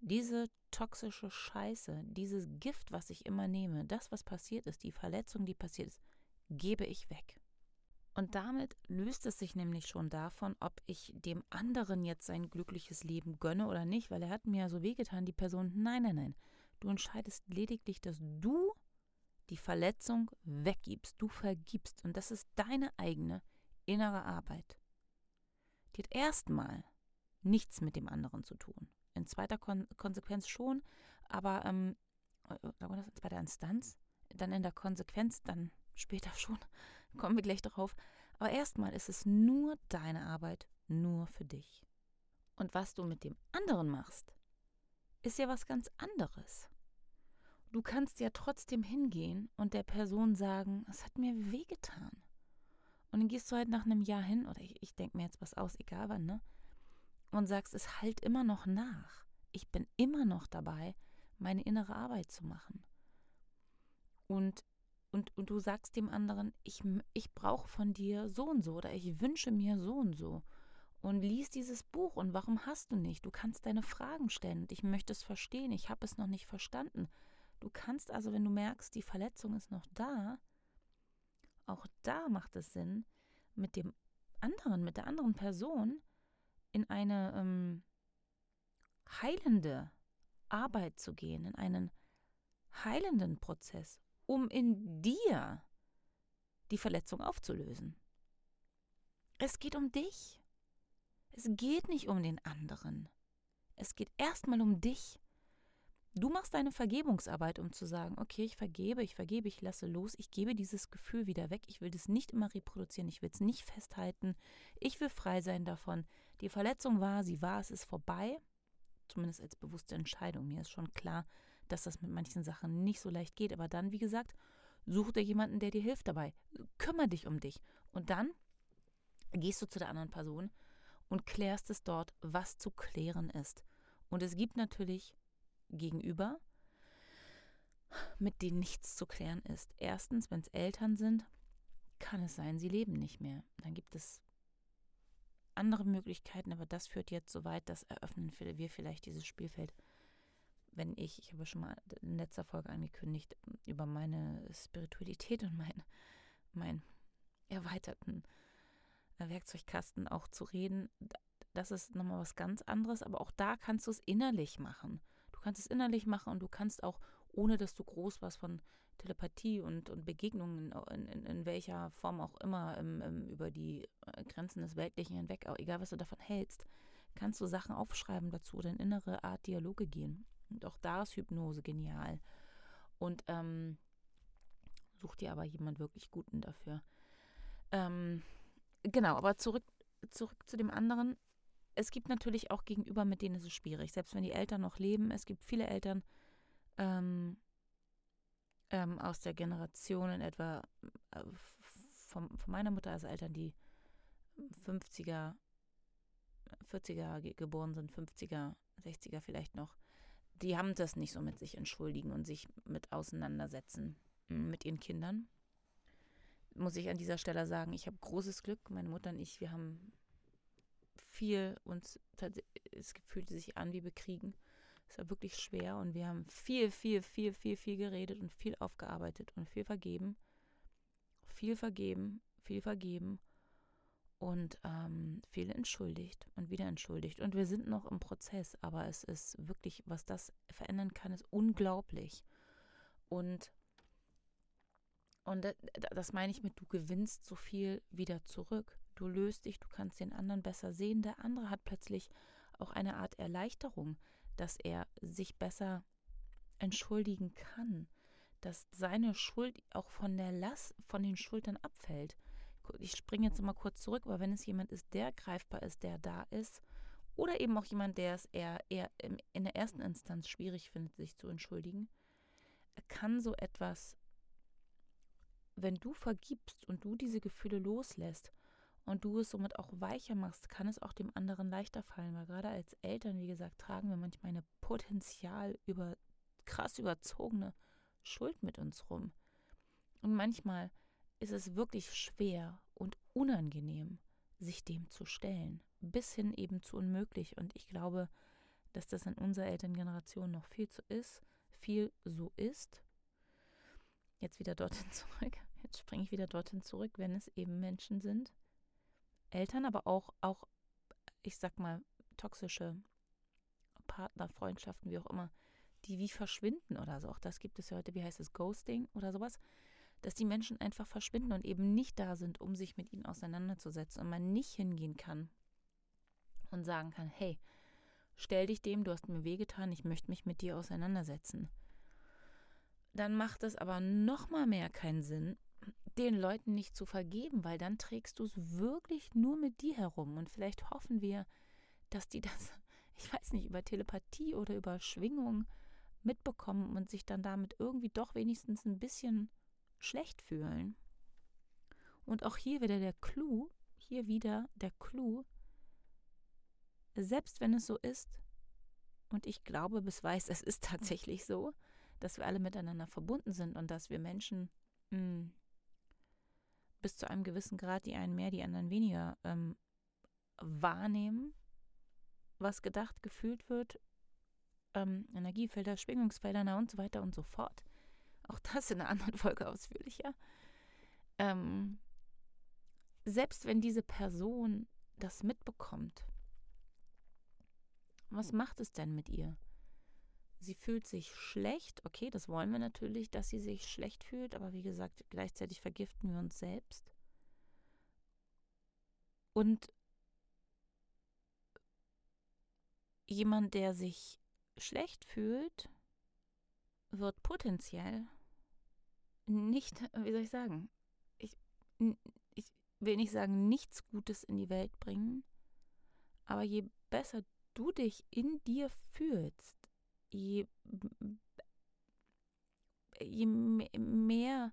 diese toxische Scheiße, dieses Gift, was ich immer nehme, das, was passiert ist, die Verletzung, die passiert ist, gebe ich weg. Und damit löst es sich nämlich schon davon, ob ich dem anderen jetzt sein glückliches Leben gönne oder nicht, weil er hat mir ja so wehgetan, die Person. Nein, nein, nein. Du entscheidest lediglich, dass du die Verletzung weggibst, du vergibst. Und das ist deine eigene innere Arbeit. Die hat erstmal nichts mit dem anderen zu tun. In zweiter Kon Konsequenz schon, aber ähm, äh, wir das in zweiter Instanz, dann in der Konsequenz, dann später schon, kommen wir gleich darauf. Aber erstmal ist es nur deine Arbeit, nur für dich. Und was du mit dem anderen machst, ist ja was ganz anderes du kannst ja trotzdem hingehen und der Person sagen, es hat mir wehgetan. Und dann gehst du halt nach einem Jahr hin, oder ich, ich denke mir jetzt was aus, egal wann, ne? Und sagst, es halt immer noch nach. Ich bin immer noch dabei, meine innere Arbeit zu machen. Und, und, und du sagst dem anderen, ich, ich brauche von dir so und so oder ich wünsche mir so und so. Und liest dieses Buch und warum hast du nicht? Du kannst deine Fragen stellen ich möchte es verstehen. Ich habe es noch nicht verstanden. Du kannst also, wenn du merkst, die Verletzung ist noch da, auch da macht es Sinn, mit dem anderen, mit der anderen Person in eine ähm, heilende Arbeit zu gehen, in einen heilenden Prozess, um in dir die Verletzung aufzulösen. Es geht um dich. Es geht nicht um den anderen. Es geht erstmal um dich. Du machst deine Vergebungsarbeit, um zu sagen, okay, ich vergebe, ich vergebe, ich lasse los, ich gebe dieses Gefühl wieder weg, ich will das nicht immer reproduzieren, ich will es nicht festhalten, ich will frei sein davon. Die Verletzung war, sie war, es ist vorbei, zumindest als bewusste Entscheidung. Mir ist schon klar, dass das mit manchen Sachen nicht so leicht geht, aber dann, wie gesagt, such dir jemanden, der dir hilft dabei. Kümmer dich um dich. Und dann gehst du zu der anderen Person und klärst es dort, was zu klären ist. Und es gibt natürlich gegenüber, mit denen nichts zu klären ist. Erstens, wenn es Eltern sind, kann es sein, sie leben nicht mehr. Dann gibt es andere Möglichkeiten, aber das führt jetzt so weit, dass eröffnen wir vielleicht dieses Spielfeld. Wenn ich, ich habe schon mal in letzter Folge angekündigt, über meine Spiritualität und mein, mein erweiterten Werkzeugkasten auch zu reden, das ist nochmal was ganz anderes, aber auch da kannst du es innerlich machen. Du kannst es innerlich machen und du kannst auch, ohne dass du groß was von Telepathie und, und Begegnungen in, in, in welcher Form auch immer im, im, über die äh, Grenzen des Weltlichen hinweg, auch egal was du davon hältst, kannst du Sachen aufschreiben dazu oder in innere Art Dialoge gehen. Und auch da ist Hypnose genial. Und ähm, such dir aber jemand wirklich Guten dafür. Ähm, genau, aber zurück, zurück zu dem anderen. Es gibt natürlich auch Gegenüber, mit denen ist es schwierig. Selbst wenn die Eltern noch leben, es gibt viele Eltern ähm, ähm, aus der Generation in etwa äh, von, von meiner Mutter, also Eltern, die 50er, 40er geboren sind, 50er, 60er vielleicht noch, die haben das nicht so mit sich entschuldigen und sich mit auseinandersetzen hm, mit ihren Kindern. Muss ich an dieser Stelle sagen, ich habe großes Glück. Meine Mutter und ich, wir haben viel uns, es fühlte sich an wie bekriegen. Es war wirklich schwer und wir haben viel, viel, viel, viel, viel geredet und viel aufgearbeitet und viel vergeben. Viel vergeben, viel vergeben und ähm, viel entschuldigt und wieder entschuldigt. Und wir sind noch im Prozess, aber es ist wirklich, was das verändern kann, ist unglaublich. Und, und das meine ich mit, du gewinnst so viel wieder zurück. Du löst dich, du kannst den anderen besser sehen. Der andere hat plötzlich auch eine Art Erleichterung dass er sich besser entschuldigen kann, dass seine Schuld auch von der Last von den Schultern abfällt. Ich springe jetzt mal kurz zurück, aber wenn es jemand ist, der greifbar ist, der da ist, oder eben auch jemand, der es eher, eher in der ersten Instanz schwierig findet, sich zu entschuldigen, kann so etwas, wenn du vergibst und du diese Gefühle loslässt und du es somit auch weicher machst, kann es auch dem anderen leichter fallen, weil gerade als Eltern, wie gesagt, tragen wir manchmal eine potenzial über krass überzogene Schuld mit uns rum. Und manchmal ist es wirklich schwer und unangenehm, sich dem zu stellen, bis hin eben zu unmöglich. Und ich glaube, dass das in unserer Elterngeneration noch viel zu ist, viel so ist. Jetzt wieder dorthin zurück. Jetzt springe ich wieder dorthin zurück, wenn es eben Menschen sind, Eltern, aber auch, auch, ich sag mal, toxische Partner, Freundschaften, wie auch immer, die wie verschwinden oder so. Auch das gibt es ja heute, wie heißt es, Ghosting oder sowas, dass die Menschen einfach verschwinden und eben nicht da sind, um sich mit ihnen auseinanderzusetzen und man nicht hingehen kann und sagen kann, hey, stell dich dem, du hast mir wehgetan, ich möchte mich mit dir auseinandersetzen. Dann macht es aber noch mal mehr keinen Sinn, den Leuten nicht zu vergeben, weil dann trägst du es wirklich nur mit dir herum. Und vielleicht hoffen wir, dass die das, ich weiß nicht, über Telepathie oder über Schwingung mitbekommen und sich dann damit irgendwie doch wenigstens ein bisschen schlecht fühlen. Und auch hier wieder der Clou, hier wieder der Clou, selbst wenn es so ist, und ich glaube bis weiß, es ist tatsächlich so, dass wir alle miteinander verbunden sind und dass wir Menschen mh, hm, bis zu einem gewissen Grad die einen mehr, die anderen weniger ähm, wahrnehmen, was gedacht, gefühlt wird, ähm, Energiefelder, Schwingungsfelder na und so weiter und so fort. Auch das in einer anderen Folge ausführlicher. Ähm, selbst wenn diese Person das mitbekommt, was macht es denn mit ihr? Sie fühlt sich schlecht. Okay, das wollen wir natürlich, dass sie sich schlecht fühlt, aber wie gesagt, gleichzeitig vergiften wir uns selbst. Und jemand, der sich schlecht fühlt, wird potenziell nicht, wie soll ich sagen, ich, ich will nicht sagen, nichts Gutes in die Welt bringen, aber je besser du dich in dir fühlst, je, je mehr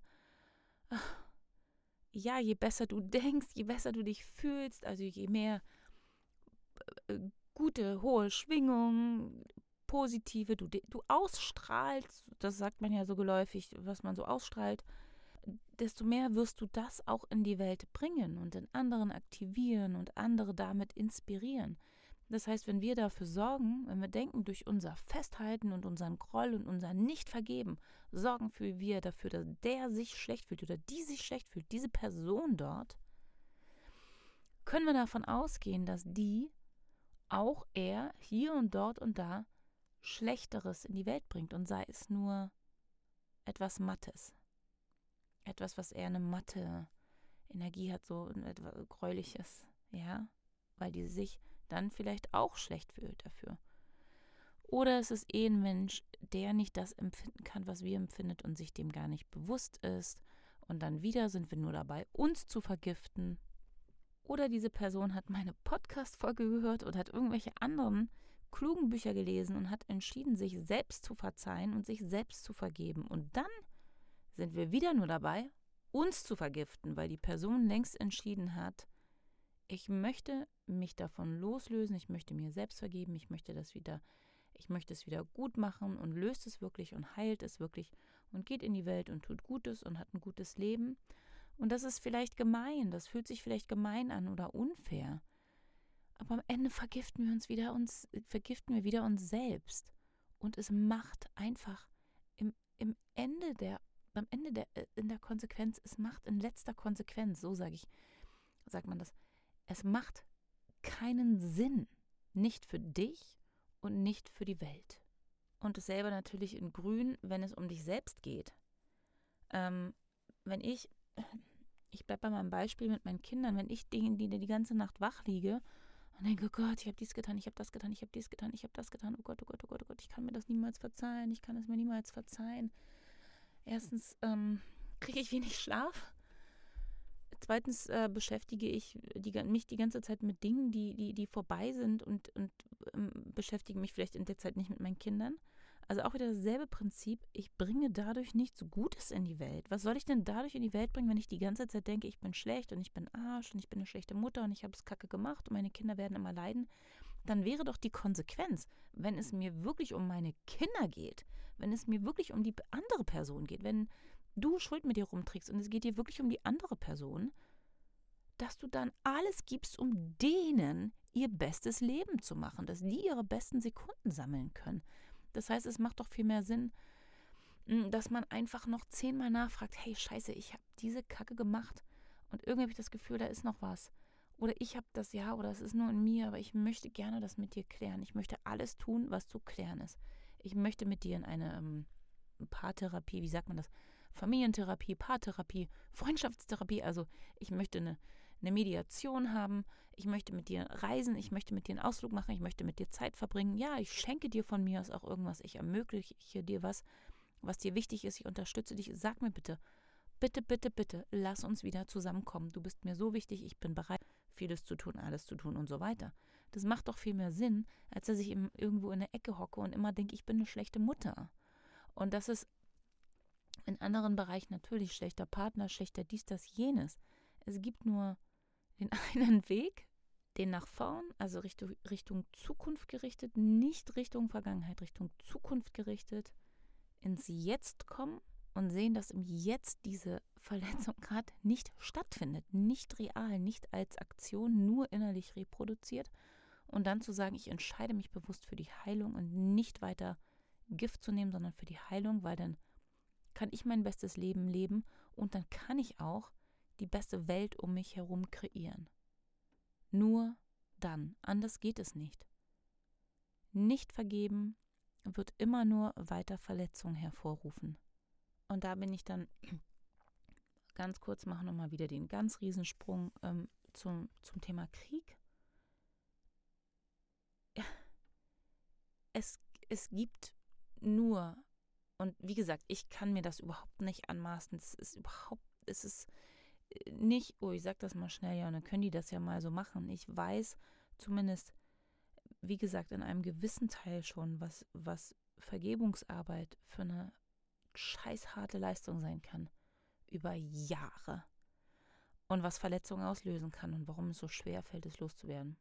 ja, je besser du denkst, je besser du dich fühlst, also je mehr äh, gute, hohe Schwingungen, positive, du, du ausstrahlst, das sagt man ja so geläufig, was man so ausstrahlt, desto mehr wirst du das auch in die Welt bringen und in anderen aktivieren und andere damit inspirieren. Das heißt, wenn wir dafür sorgen, wenn wir denken, durch unser Festhalten und unseren Groll und unser Nicht-Vergeben, sorgen wir dafür, dass der sich schlecht fühlt oder die sich schlecht fühlt, diese Person dort, können wir davon ausgehen, dass die auch er hier und dort und da Schlechteres in die Welt bringt und sei es nur etwas Mattes. Etwas, was eher eine matte Energie hat, so etwas Gräuliches, ja, weil die sich dann vielleicht auch schlecht fühlt dafür. Oder es ist eh ein Mensch, der nicht das empfinden kann, was wir empfindet und sich dem gar nicht bewusst ist. Und dann wieder sind wir nur dabei, uns zu vergiften. Oder diese Person hat meine Podcast-Folge gehört und hat irgendwelche anderen klugen Bücher gelesen und hat entschieden, sich selbst zu verzeihen und sich selbst zu vergeben. Und dann sind wir wieder nur dabei, uns zu vergiften, weil die Person längst entschieden hat, ich möchte mich davon loslösen, ich möchte mir selbst vergeben, ich möchte das wieder, ich möchte es wieder gut machen und löst es wirklich und heilt es wirklich und geht in die Welt und tut Gutes und hat ein gutes Leben. Und das ist vielleicht gemein, das fühlt sich vielleicht gemein an oder unfair. Aber am Ende vergiften wir uns wieder uns, vergiften wir wieder uns selbst. Und es macht einfach im, im Ende der, am Ende der, äh, in der Konsequenz, es macht in letzter Konsequenz, so sage ich, sagt man das, es macht keinen Sinn, nicht für dich und nicht für die Welt. Und dasselbe natürlich in Grün, wenn es um dich selbst geht. Ähm, wenn ich, ich bleibe bei meinem Beispiel mit meinen Kindern, wenn ich denen, die die ganze Nacht wach liege und denke, oh Gott, ich habe dies getan, ich habe das getan, ich habe dies getan, ich habe das getan, oh Gott, oh Gott, oh Gott, oh Gott, ich kann mir das niemals verzeihen, ich kann es mir niemals verzeihen. Erstens ähm, kriege ich wenig Schlaf Zweitens äh, beschäftige ich die, mich die ganze Zeit mit Dingen, die, die, die vorbei sind und, und ähm, beschäftige mich vielleicht in der Zeit nicht mit meinen Kindern. Also auch wieder dasselbe Prinzip, ich bringe dadurch nichts Gutes in die Welt. Was soll ich denn dadurch in die Welt bringen, wenn ich die ganze Zeit denke, ich bin schlecht und ich bin Arsch und ich bin eine schlechte Mutter und ich habe es kacke gemacht und meine Kinder werden immer leiden? Dann wäre doch die Konsequenz, wenn es mir wirklich um meine Kinder geht, wenn es mir wirklich um die andere Person geht, wenn, du Schuld mit dir rumträgst und es geht dir wirklich um die andere Person, dass du dann alles gibst, um denen ihr bestes Leben zu machen, dass die ihre besten Sekunden sammeln können. Das heißt, es macht doch viel mehr Sinn, hm, dass man einfach noch zehnmal nachfragt, hey scheiße, ich habe diese Kacke gemacht und irgendwie habe ich das Gefühl, da ist noch was. Oder ich habe das ja, oder es ist nur in mir, aber ich möchte gerne das mit dir klären. Ich möchte alles tun, was zu klären ist. Ich möchte mit dir in eine ähm, Paartherapie, wie sagt man das, Familientherapie, Paartherapie, Freundschaftstherapie. Also ich möchte eine, eine Mediation haben, ich möchte mit dir reisen, ich möchte mit dir einen Ausflug machen, ich möchte mit dir Zeit verbringen. Ja, ich schenke dir von mir aus auch irgendwas, ich ermögliche dir was, was dir wichtig ist, ich unterstütze dich. Sag mir bitte, bitte, bitte, bitte, lass uns wieder zusammenkommen. Du bist mir so wichtig, ich bin bereit, vieles zu tun, alles zu tun und so weiter. Das macht doch viel mehr Sinn, als dass ich irgendwo in der Ecke hocke und immer denke, ich bin eine schlechte Mutter. Und das ist in anderen Bereichen natürlich schlechter Partner, schlechter dies, das, jenes. Es gibt nur den einen Weg, den nach vorn, also Richtung, Richtung Zukunft gerichtet, nicht Richtung Vergangenheit, Richtung Zukunft gerichtet, ins Jetzt kommen und sehen, dass im Jetzt diese Verletzung gerade nicht stattfindet, nicht real, nicht als Aktion, nur innerlich reproduziert. Und dann zu sagen, ich entscheide mich bewusst für die Heilung und nicht weiter Gift zu nehmen, sondern für die Heilung, weil dann kann ich mein bestes Leben leben und dann kann ich auch die beste Welt um mich herum kreieren. Nur dann, anders geht es nicht. Nicht vergeben wird immer nur weiter Verletzungen hervorrufen. Und da bin ich dann ganz kurz, mache nochmal wieder den ganz Riesensprung ähm, zum, zum Thema Krieg. Es, es gibt nur und wie gesagt, ich kann mir das überhaupt nicht anmaßen. Es ist überhaupt, es ist äh, nicht, oh, ich sag das mal schnell, ja, dann können die das ja mal so machen. Ich weiß zumindest, wie gesagt, in einem gewissen Teil schon, was, was Vergebungsarbeit für eine scheißharte Leistung sein kann. Über Jahre. und was Verletzungen auslösen kann und warum es so schwer fällt, es loszuwerden.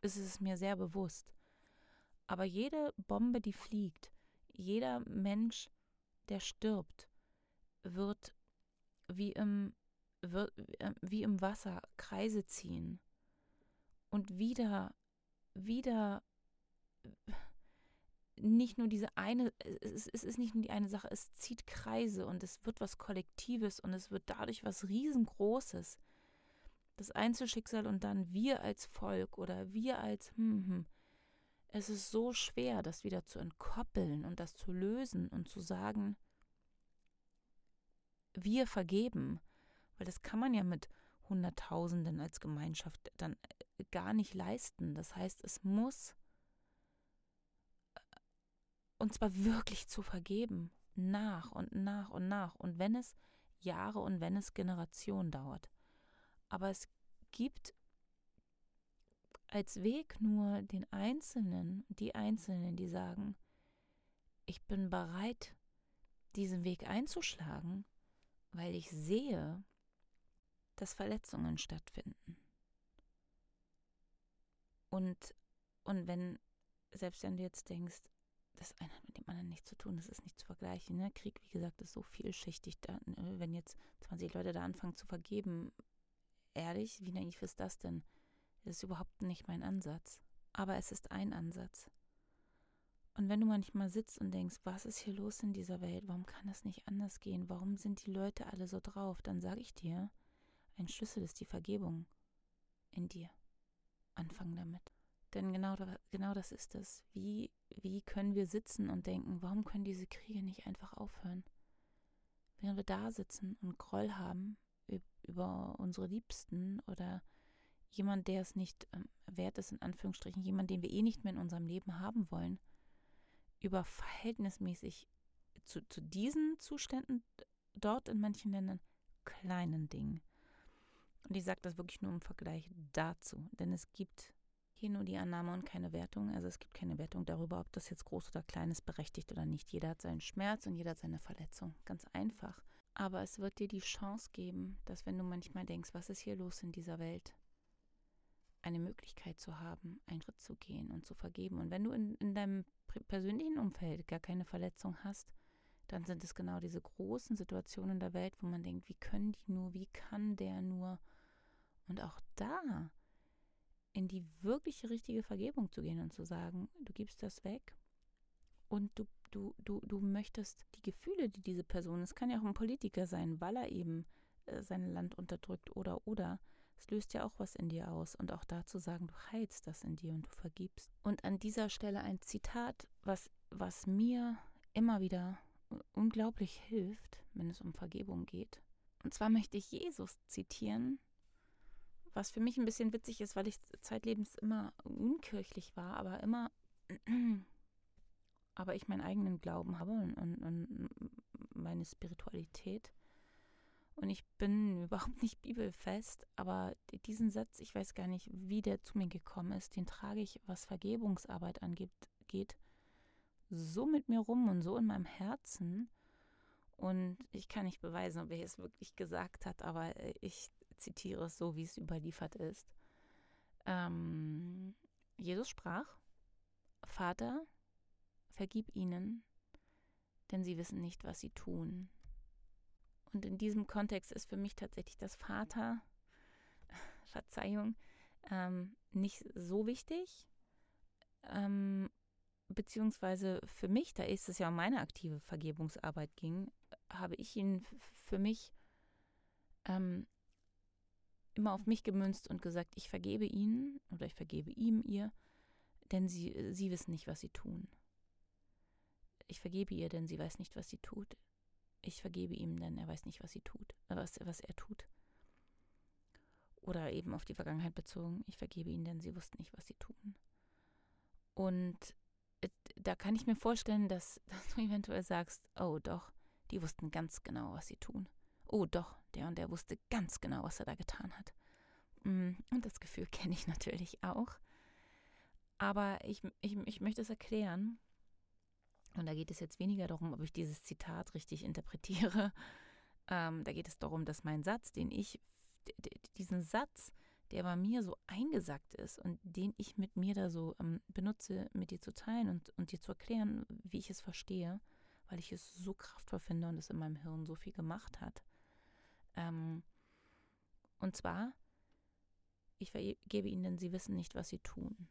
Es ist mir sehr bewusst. Aber jede Bombe, die fliegt, jeder Mensch, der stirbt, wird wie im, wird, äh, wie im Wasser Kreise ziehen und wieder, wieder nicht nur diese eine, es, es ist nicht nur die eine Sache, es zieht Kreise und es wird was Kollektives und es wird dadurch was Riesengroßes. Das Einzelschicksal und dann wir als Volk oder wir als, hm, hm. Es ist so schwer, das wieder zu entkoppeln und das zu lösen und zu sagen, wir vergeben, weil das kann man ja mit Hunderttausenden als Gemeinschaft dann äh, gar nicht leisten. Das heißt, es muss und zwar wirklich zu vergeben, nach und nach und nach. Und wenn es Jahre und wenn es Generationen dauert. Aber es gibt als Weg nur den Einzelnen, die Einzelnen, die sagen, ich bin bereit, diesen Weg einzuschlagen, weil ich sehe, dass Verletzungen stattfinden. Und, und wenn, selbst wenn du jetzt denkst, das eine hat mit dem anderen nichts zu tun, das ist nicht zu vergleichen. Ne? Krieg, wie gesagt, ist so vielschichtig. Da, ne? wenn jetzt 20 Leute da anfangen zu vergeben, ehrlich, wie naiv ist das denn? Das ist überhaupt nicht mein Ansatz. Aber es ist ein Ansatz. Und wenn du manchmal sitzt und denkst, was ist hier los in dieser Welt? Warum kann das nicht anders gehen? Warum sind die Leute alle so drauf? Dann sage ich dir, ein Schlüssel ist die Vergebung in dir. Anfang damit. Denn genau, genau das ist es. Wie, wie können wir sitzen und denken, warum können diese Kriege nicht einfach aufhören? Während wir da sitzen und Groll haben über unsere Liebsten oder jemand, der es nicht ähm, wert ist, in Anführungsstrichen, jemand, den wir eh nicht mehr in unserem Leben haben wollen, über verhältnismäßig zu, zu diesen Zuständen dort in manchen Ländern kleinen Dingen. Und ich sage das wirklich nur im Vergleich dazu, denn es gibt hier nur die Annahme und keine Wertung. Also es gibt keine Wertung darüber, ob das jetzt groß oder klein ist, berechtigt oder nicht. Jeder hat seinen Schmerz und jeder hat seine Verletzung. Ganz einfach. Aber es wird dir die Chance geben, dass wenn du manchmal denkst, was ist hier los in dieser Welt, eine Möglichkeit zu haben, einen Schritt zu gehen und zu vergeben. Und wenn du in, in deinem persönlichen Umfeld gar keine Verletzung hast, dann sind es genau diese großen Situationen der Welt, wo man denkt, wie können die nur, wie kann der nur? Und auch da in die wirkliche richtige Vergebung zu gehen und zu sagen, du gibst das weg und du, du, du, du möchtest die Gefühle, die diese Person, es kann ja auch ein Politiker sein, weil er eben äh, sein Land unterdrückt oder oder, es löst ja auch was in dir aus und auch da zu sagen, du heilst das in dir und du vergibst. Und an dieser Stelle ein Zitat, was, was mir immer wieder unglaublich hilft, wenn es um Vergebung geht. Und zwar möchte ich Jesus zitieren, was für mich ein bisschen witzig ist, weil ich zeitlebens immer unkirchlich war, aber immer, aber ich meinen eigenen Glauben habe und, und, und meine Spiritualität. Und ich bin überhaupt nicht bibelfest, aber diesen Satz, ich weiß gar nicht, wie der zu mir gekommen ist, den trage ich, was Vergebungsarbeit angeht, geht, so mit mir rum und so in meinem Herzen. Und ich kann nicht beweisen, ob er es wirklich gesagt hat, aber ich zitiere es so, wie es überliefert ist. Ähm, Jesus sprach, Vater, vergib ihnen, denn sie wissen nicht, was sie tun. Und in diesem Kontext ist für mich tatsächlich das Vater, Verzeihung, ähm, nicht so wichtig. Ähm, beziehungsweise für mich, da ist es ja um meine aktive Vergebungsarbeit ging, habe ich ihn für mich ähm, immer auf mich gemünzt und gesagt, ich vergebe ihnen oder ich vergebe ihm, ihr, denn sie, sie wissen nicht, was sie tun. Ich vergebe ihr, denn sie weiß nicht, was sie tut. Ich vergebe ihm, denn er weiß nicht, was sie tut, äh, was, was er tut. Oder eben auf die Vergangenheit bezogen, ich vergebe ihnen, denn sie wussten nicht, was sie tun. Und äh, da kann ich mir vorstellen, dass, dass du eventuell sagst, oh doch, die wussten ganz genau, was sie tun oh doch, der und der wusste ganz genau, was er da getan hat. Mm, und das Gefühl kenne ich natürlich auch. Aber ich, ich, ich möchte es erklären. Und da geht es jetzt weniger darum, ob ich dieses Zitat richtig interpretiere. Ähm, da geht es darum, dass mein Satz, den ich diesen Satz, der bei mir so eingesackt ist und den ich mit mir da so ähm, benutze, mit dir zu teilen und, und dir zu erklären, wie ich es verstehe, weil ich es so kraftvoll finde und es in meinem Hirn so viel gemacht hat. Ähm, und zwar, ich vergebe ihnen, denn sie wissen nicht, was sie tun.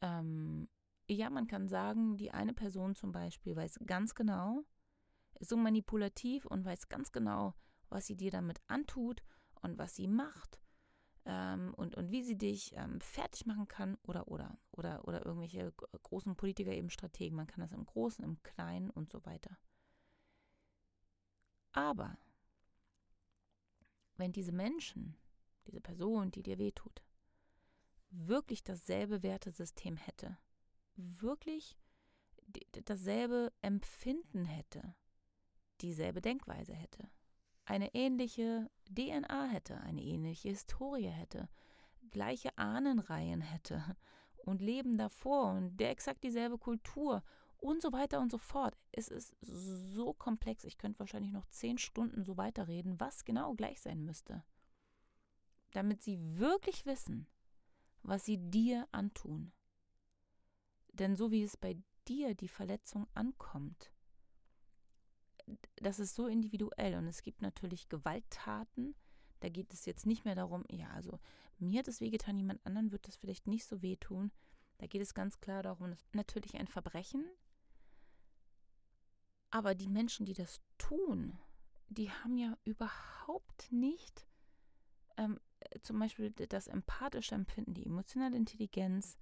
Ähm, ja, man kann sagen, die eine Person zum Beispiel weiß ganz genau, ist so manipulativ und weiß ganz genau, was sie dir damit antut und was sie macht ähm, und, und wie sie dich ähm, fertig machen kann oder, oder, oder, oder irgendwelche großen Politiker eben Strategen. Man kann das im Großen, im Kleinen und so weiter. Aber wenn diese Menschen, diese Person, die dir wehtut, wirklich dasselbe Wertesystem hätte, wirklich dasselbe Empfinden hätte, dieselbe Denkweise hätte, eine ähnliche DNA hätte, eine ähnliche Historie hätte, gleiche Ahnenreihen hätte und Leben davor und der exakt dieselbe Kultur und so weiter und so fort. Es ist so komplex. Ich könnte wahrscheinlich noch zehn Stunden so weiterreden, was genau gleich sein müsste. Damit sie wirklich wissen, was sie dir antun. Denn so wie es bei dir die Verletzung ankommt, das ist so individuell und es gibt natürlich Gewalttaten. Da geht es jetzt nicht mehr darum, ja, also mir hat es wehgetan, jemand anderen wird das vielleicht nicht so wehtun. Da geht es ganz klar darum, natürlich ein Verbrechen. Aber die Menschen, die das tun, die haben ja überhaupt nicht ähm, zum Beispiel das empathische Empfinden, die emotionale Intelligenz,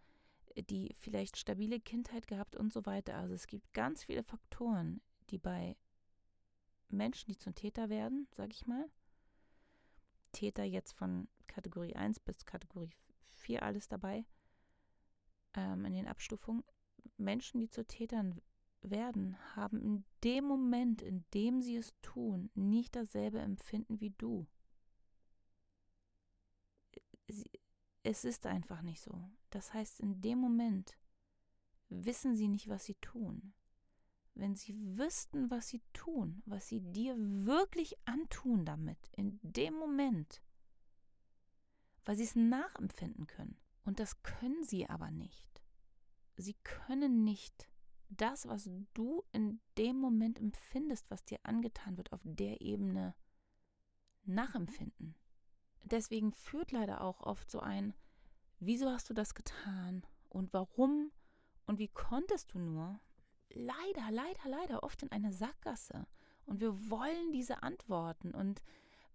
die vielleicht stabile Kindheit gehabt und so weiter. Also es gibt ganz viele Faktoren, die bei Menschen, die zum Täter werden, sag ich mal, Täter jetzt von Kategorie 1 bis Kategorie 4 alles dabei, ähm, in den Abstufungen, Menschen, die zu Tätern werden, haben in dem Moment, in dem sie es tun, nicht dasselbe Empfinden wie du. Sie, es ist einfach nicht so. Das heißt, in dem Moment wissen sie nicht, was sie tun wenn sie wüssten, was sie tun, was sie dir wirklich antun damit, in dem Moment, weil sie es nachempfinden können. Und das können sie aber nicht. Sie können nicht das, was du in dem Moment empfindest, was dir angetan wird, auf der Ebene nachempfinden. Deswegen führt leider auch oft so ein, wieso hast du das getan und warum und wie konntest du nur, leider, leider, leider oft in eine Sackgasse. Und wir wollen diese Antworten. Und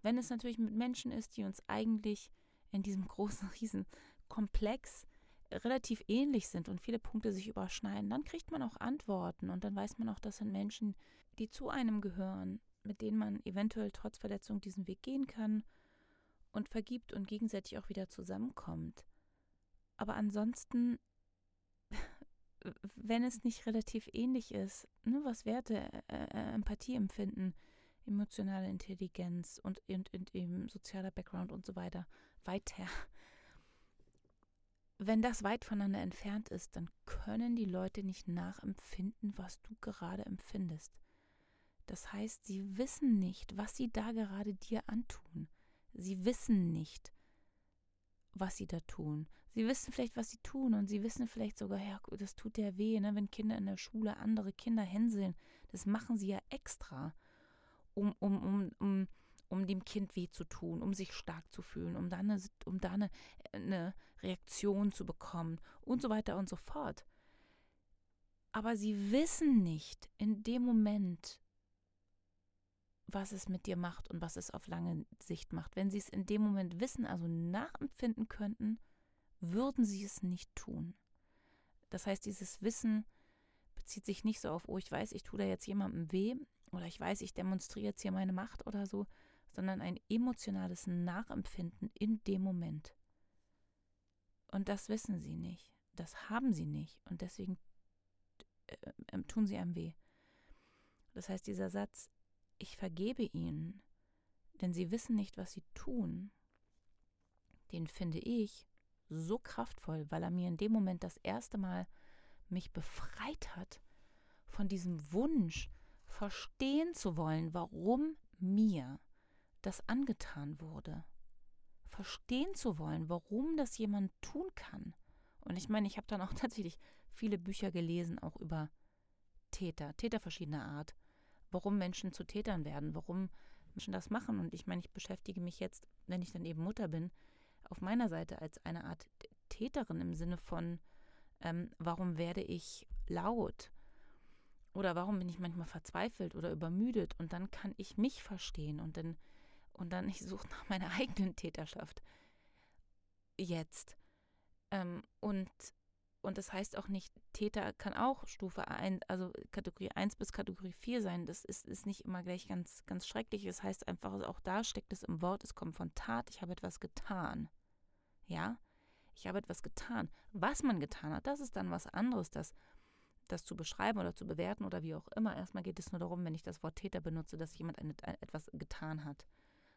wenn es natürlich mit Menschen ist, die uns eigentlich in diesem großen, riesen Komplex relativ ähnlich sind und viele Punkte sich überschneiden, dann kriegt man auch Antworten und dann weiß man auch, das sind Menschen, die zu einem gehören, mit denen man eventuell trotz Verletzung diesen Weg gehen kann und vergibt und gegenseitig auch wieder zusammenkommt. Aber ansonsten wenn es nicht relativ ähnlich ist, ne, was Werte, äh, äh, Empathie empfinden, emotionale Intelligenz und, und, und eben sozialer Background und so weiter, weiter. Wenn das weit voneinander entfernt ist, dann können die Leute nicht nachempfinden, was du gerade empfindest. Das heißt, sie wissen nicht, was sie da gerade dir antun. Sie wissen nicht, was sie da tun. Sie wissen vielleicht, was sie tun und sie wissen vielleicht sogar, ja, das tut ja weh, ne, wenn Kinder in der Schule andere Kinder hänseln. Das machen sie ja extra, um, um, um, um, um dem Kind weh zu tun, um sich stark zu fühlen, um da eine, um da eine, eine Reaktion zu bekommen und so weiter und so fort. Aber sie wissen nicht in dem Moment, was es mit dir macht und was es auf lange Sicht macht. Wenn sie es in dem Moment wissen, also nachempfinden könnten, würden sie es nicht tun. Das heißt, dieses Wissen bezieht sich nicht so auf, oh, ich weiß, ich tue da jetzt jemandem weh oder ich weiß, ich demonstriere jetzt hier meine Macht oder so, sondern ein emotionales Nachempfinden in dem Moment. Und das wissen sie nicht. Das haben sie nicht. Und deswegen äh, äh, tun sie einem weh. Das heißt, dieser Satz, ich vergebe ihnen, denn sie wissen nicht, was sie tun, den finde ich so kraftvoll, weil er mir in dem Moment das erste Mal mich befreit hat von diesem Wunsch, verstehen zu wollen, warum mir das angetan wurde. Verstehen zu wollen, warum das jemand tun kann. Und ich meine, ich habe dann auch tatsächlich viele Bücher gelesen, auch über Täter, Täter verschiedener Art, warum Menschen zu Tätern werden, warum Menschen das machen. Und ich meine, ich beschäftige mich jetzt, wenn ich dann eben Mutter bin, auf meiner Seite als eine Art Täterin im Sinne von, ähm, warum werde ich laut? Oder warum bin ich manchmal verzweifelt oder übermüdet? Und dann kann ich mich verstehen und dann, und dann ich suche nach meiner eigenen Täterschaft. Jetzt. Ähm, und und das heißt auch nicht, Täter kann auch Stufe 1, also Kategorie 1 bis Kategorie 4 sein. Das ist, ist nicht immer gleich ganz, ganz schrecklich. Das heißt einfach, auch da steckt es im Wort, es kommt von Tat, ich habe etwas getan. Ja? Ich habe etwas getan. Was man getan hat, das ist dann was anderes, das, das zu beschreiben oder zu bewerten oder wie auch immer. Erstmal geht es nur darum, wenn ich das Wort Täter benutze, dass jemand eine, etwas getan hat.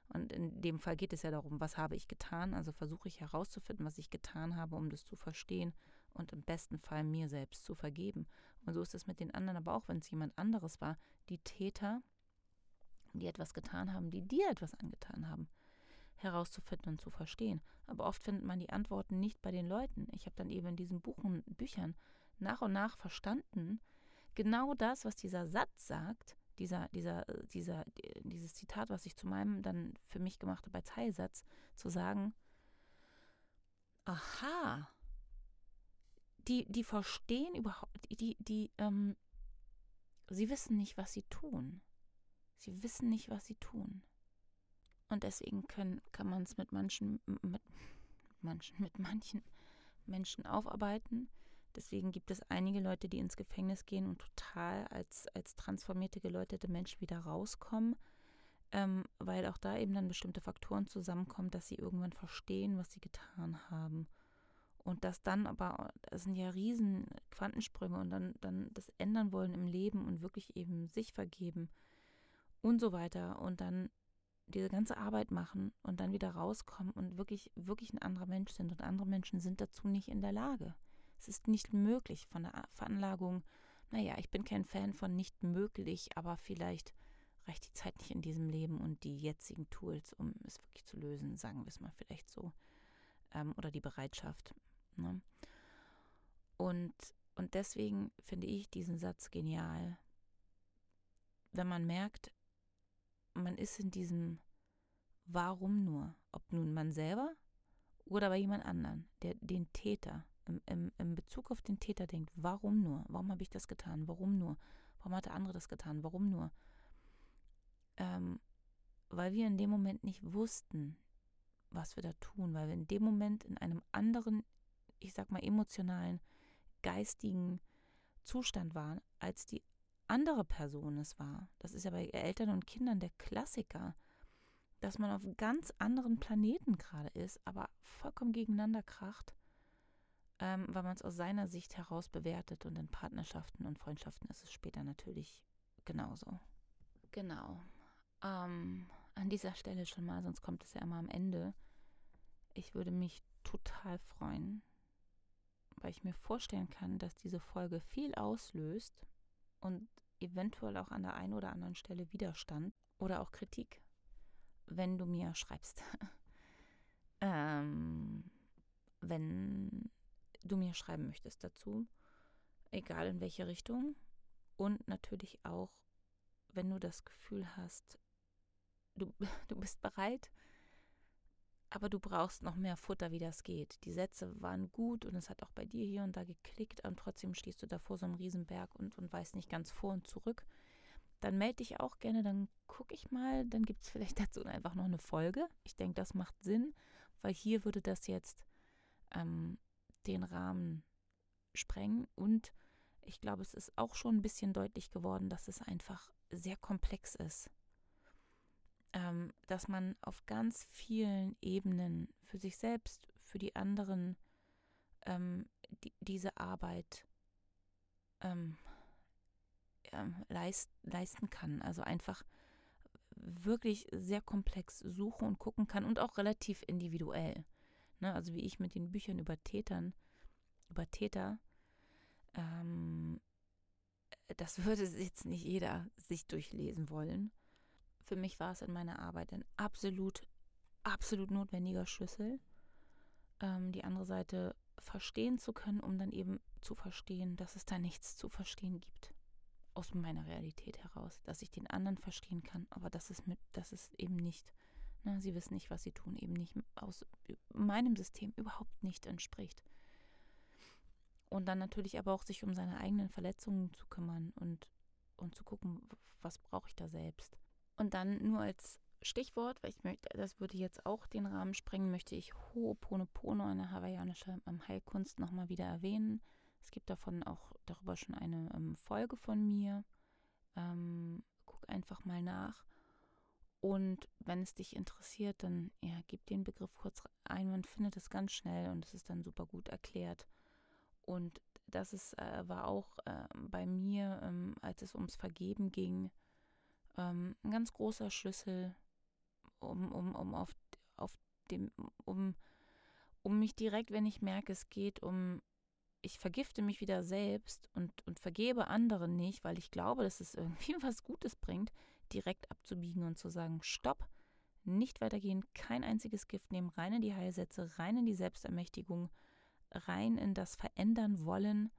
Und in dem Fall geht es ja darum, was habe ich getan? Also versuche ich herauszufinden, was ich getan habe, um das zu verstehen und im besten Fall mir selbst zu vergeben. Und so ist es mit den anderen, aber auch wenn es jemand anderes war, die Täter, die etwas getan haben, die dir etwas angetan haben, herauszufinden und zu verstehen. Aber oft findet man die Antworten nicht bei den Leuten. Ich habe dann eben in diesen Buchen, Büchern nach und nach verstanden, genau das, was dieser Satz sagt, dieser, dieser, dieser, dieses Zitat, was ich zu meinem dann für mich gemacht habe als Heilsatz, zu sagen, aha, die, die verstehen überhaupt, die, die, ähm, sie wissen nicht, was sie tun. Sie wissen nicht, was sie tun. Und deswegen können, kann man es mit manchen, mit manchen, mit manchen Menschen aufarbeiten. Deswegen gibt es einige Leute, die ins Gefängnis gehen und total als, als transformierte, geläutete Menschen wieder rauskommen, ähm, weil auch da eben dann bestimmte Faktoren zusammenkommen, dass sie irgendwann verstehen, was sie getan haben. Und das dann aber, das sind ja riesen Quantensprünge und dann, dann das ändern wollen im Leben und wirklich eben sich vergeben und so weiter und dann diese ganze Arbeit machen und dann wieder rauskommen und wirklich, wirklich ein anderer Mensch sind und andere Menschen sind dazu nicht in der Lage. Es ist nicht möglich von der Veranlagung, naja, ich bin kein Fan von nicht möglich, aber vielleicht reicht die Zeit nicht in diesem Leben und die jetzigen Tools, um es wirklich zu lösen, sagen wir es mal vielleicht so. Ähm, oder die Bereitschaft. Ne? Und, und deswegen finde ich diesen Satz genial. Wenn man merkt, man ist in diesem Warum nur, ob nun man selber oder bei jemand anderen, der den Täter, im, im, im Bezug auf den Täter denkt, warum nur? Warum habe ich das getan? Warum nur? Warum hat der andere das getan? Warum nur? Ähm, weil wir in dem Moment nicht wussten, was wir da tun, weil wir in dem Moment in einem anderen ich sag mal, emotionalen, geistigen Zustand waren, als die andere Person es war. Das ist ja bei Eltern und Kindern der Klassiker, dass man auf ganz anderen Planeten gerade ist, aber vollkommen gegeneinander kracht, ähm, weil man es aus seiner Sicht heraus bewertet. Und in Partnerschaften und Freundschaften ist es später natürlich genauso. Genau. Ähm, an dieser Stelle schon mal, sonst kommt es ja immer am Ende. Ich würde mich total freuen, weil ich mir vorstellen kann, dass diese Folge viel auslöst und eventuell auch an der einen oder anderen Stelle Widerstand oder auch Kritik, wenn du mir schreibst. ähm, wenn du mir schreiben möchtest dazu, egal in welche Richtung. Und natürlich auch, wenn du das Gefühl hast, du, du bist bereit, aber du brauchst noch mehr Futter, wie das geht. Die Sätze waren gut und es hat auch bei dir hier und da geklickt und trotzdem stehst du da vor so einem Riesenberg und, und weißt nicht ganz vor und zurück. Dann melde dich auch gerne, dann gucke ich mal, dann gibt es vielleicht dazu einfach noch eine Folge. Ich denke, das macht Sinn, weil hier würde das jetzt ähm, den Rahmen sprengen und ich glaube, es ist auch schon ein bisschen deutlich geworden, dass es einfach sehr komplex ist ähm, dass man auf ganz vielen Ebenen für sich selbst, für die anderen ähm, die, diese Arbeit ähm, leist, leisten kann. Also einfach wirklich sehr komplex suchen und gucken kann und auch relativ individuell. Ne? Also wie ich mit den Büchern über Tätern, über Täter, ähm, das würde jetzt nicht jeder sich durchlesen wollen Für mich war es in meiner Arbeit ein absolut, absolut notwendiger Schlüssel, ähm, die andere Seite verstehen zu können, um dann eben zu verstehen, dass es da nichts zu verstehen gibt. Aus meiner Realität heraus, dass ich den anderen verstehen kann, aber das ist mit, das ist eben nicht, na, ne, sie wissen nicht, was sie tun, eben nicht aus meinem System überhaupt nicht entspricht. Und dann natürlich aber auch sich um seine eigenen Verletzungen zu kümmern und, und zu gucken, was brauche ich da selbst. Und dann nur als Stichwort, weil ich möchte, das würde jetzt auch den Rahmen sprengen, möchte ich Ho'oponopono, eine hawaiianische ähm, Heilkunst, nochmal wieder erwähnen. Es gibt davon auch darüber schon eine ähm, Folge von mir. Ähm, guck einfach mal nach. Und wenn es dich interessiert, dann ja, gib den Begriff kurz ein. Man findet es ganz schnell und es ist dann super gut erklärt. Und das ist, äh, war auch äh, bei mir, ähm, als es ums Vergeben ging, ähm, ein ganz großer Schlüssel, um, um, um auf, auf dem, um, um mich direkt, wenn ich merke, es geht um, ich vergifte mich wieder selbst und, und vergebe anderen nicht, weil ich glaube, dass es irgendwie was Gutes bringt, direkt abzubiegen und zu sagen, stopp, nicht weitergehen, kein einziges Gift nehmen, rein in die Heilsätze, rein in die Selbstermächtigung, rein in das Verändern wollen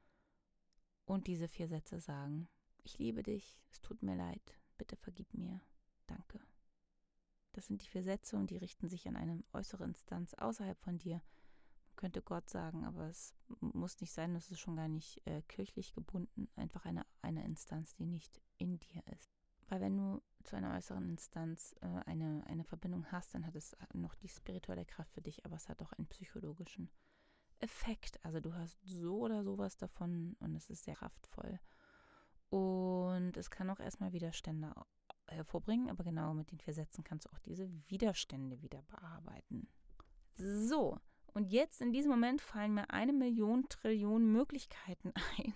und diese vier Sätze sagen. Ich liebe dich, es tut mir leid, bitte vergib mir, danke. Das sind die vier Sätze und die richten sich an eine äußere Instanz außerhalb von dir. Man könnte Gott sagen, aber es muss nicht sein, es ist schon gar nicht äh, kirchlich gebunden, einfach eine, eine Instanz, die nicht in dir ist. Weil wenn du zu einer äußeren Instanz äh, eine, eine Verbindung hast, dann hat es noch die spirituelle Kraft für dich, aber es hat auch einen psychologischen Effekt. Also du hast so oder sowas davon und es ist sehr kraftvoll. Und es kann auch erstmal Widerstände hervorbringen, aber genau mit den vier Sätzen kannst du auch diese Widerstände wieder bearbeiten. So, und jetzt in diesem Moment fallen mir eine Million Trillionen Möglichkeiten ein,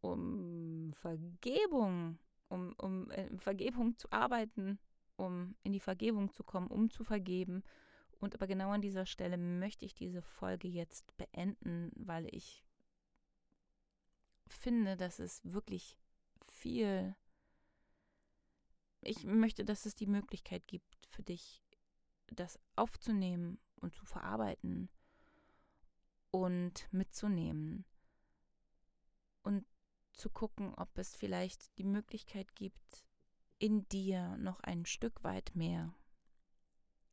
um Vergebung, um, um äh, Vergebung zu arbeiten, um in die Vergebung zu kommen, um zu vergeben. Und aber genau an dieser Stelle möchte ich diese Folge jetzt beenden, weil ich finde, dass es wirklich viel ich möchte, dass es die Möglichkeit gibt für dich, das aufzunehmen und zu verarbeiten und mitzunehmen und zu gucken, ob es vielleicht die Möglichkeit gibt, in dir noch ein Stück weit mehr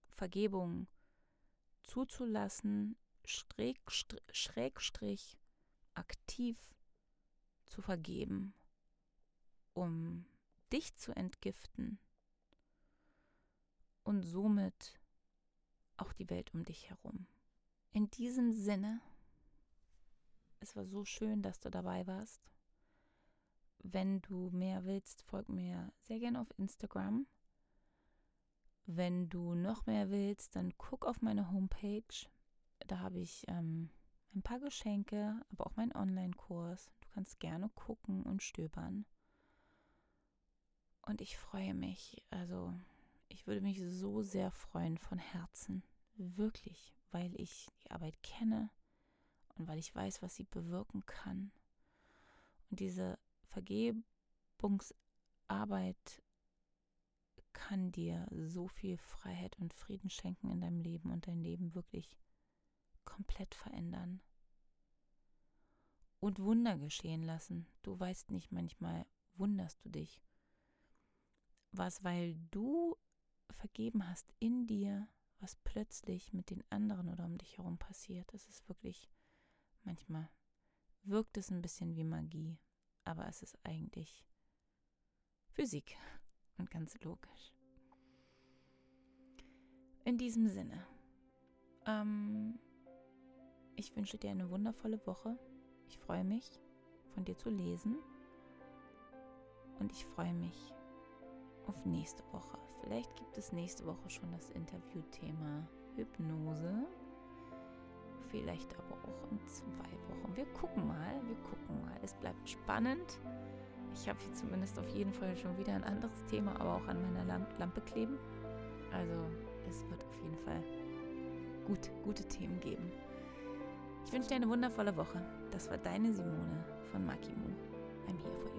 Vergebung zuzulassen, Schrägstrich aktiv zu vergeben, um dich zu entgiften und somit auch die Welt um dich herum. In diesem Sinne, es war so schön, dass du dabei warst. Wenn du mehr willst, folg mir sehr gerne auf Instagram. Wenn du noch mehr willst, dann guck auf meine Homepage. Da habe ich ähm, ein paar Geschenke, aber auch meinen Online-Kurs. Kannst gerne gucken und stöbern. Und ich freue mich, also ich würde mich so sehr freuen von Herzen, wirklich, weil ich die Arbeit kenne und weil ich weiß, was sie bewirken kann. Und diese Vergebungsarbeit kann dir so viel Freiheit und Frieden schenken in deinem Leben und dein Leben wirklich komplett verändern. Und Wunder geschehen lassen. Du weißt nicht, manchmal wunderst du dich was, weil du vergeben hast in dir, was plötzlich mit den anderen oder um dich herum passiert. Es ist wirklich, manchmal wirkt es ein bisschen wie Magie, aber es ist eigentlich Physik und ganz logisch. In diesem Sinne, ähm, ich wünsche dir eine wundervolle Woche. Ich freue mich, von dir zu lesen. Und ich freue mich, auf nächste Woche. Vielleicht gibt es nächste Woche schon das Interviewthema Hypnose. Vielleicht aber auch in zwei Wochen. Wir gucken mal, wir gucken mal. Es bleibt spannend. Ich habe hier zumindest auf jeden Fall schon wieder ein anderes Thema, aber auch an meiner Lampe kleben. Also es wird auf jeden Fall gut, gute Themen geben. Ich wünsche dir eine wundervolle Woche. Das war deine Simone von Makimu. I'm here for you.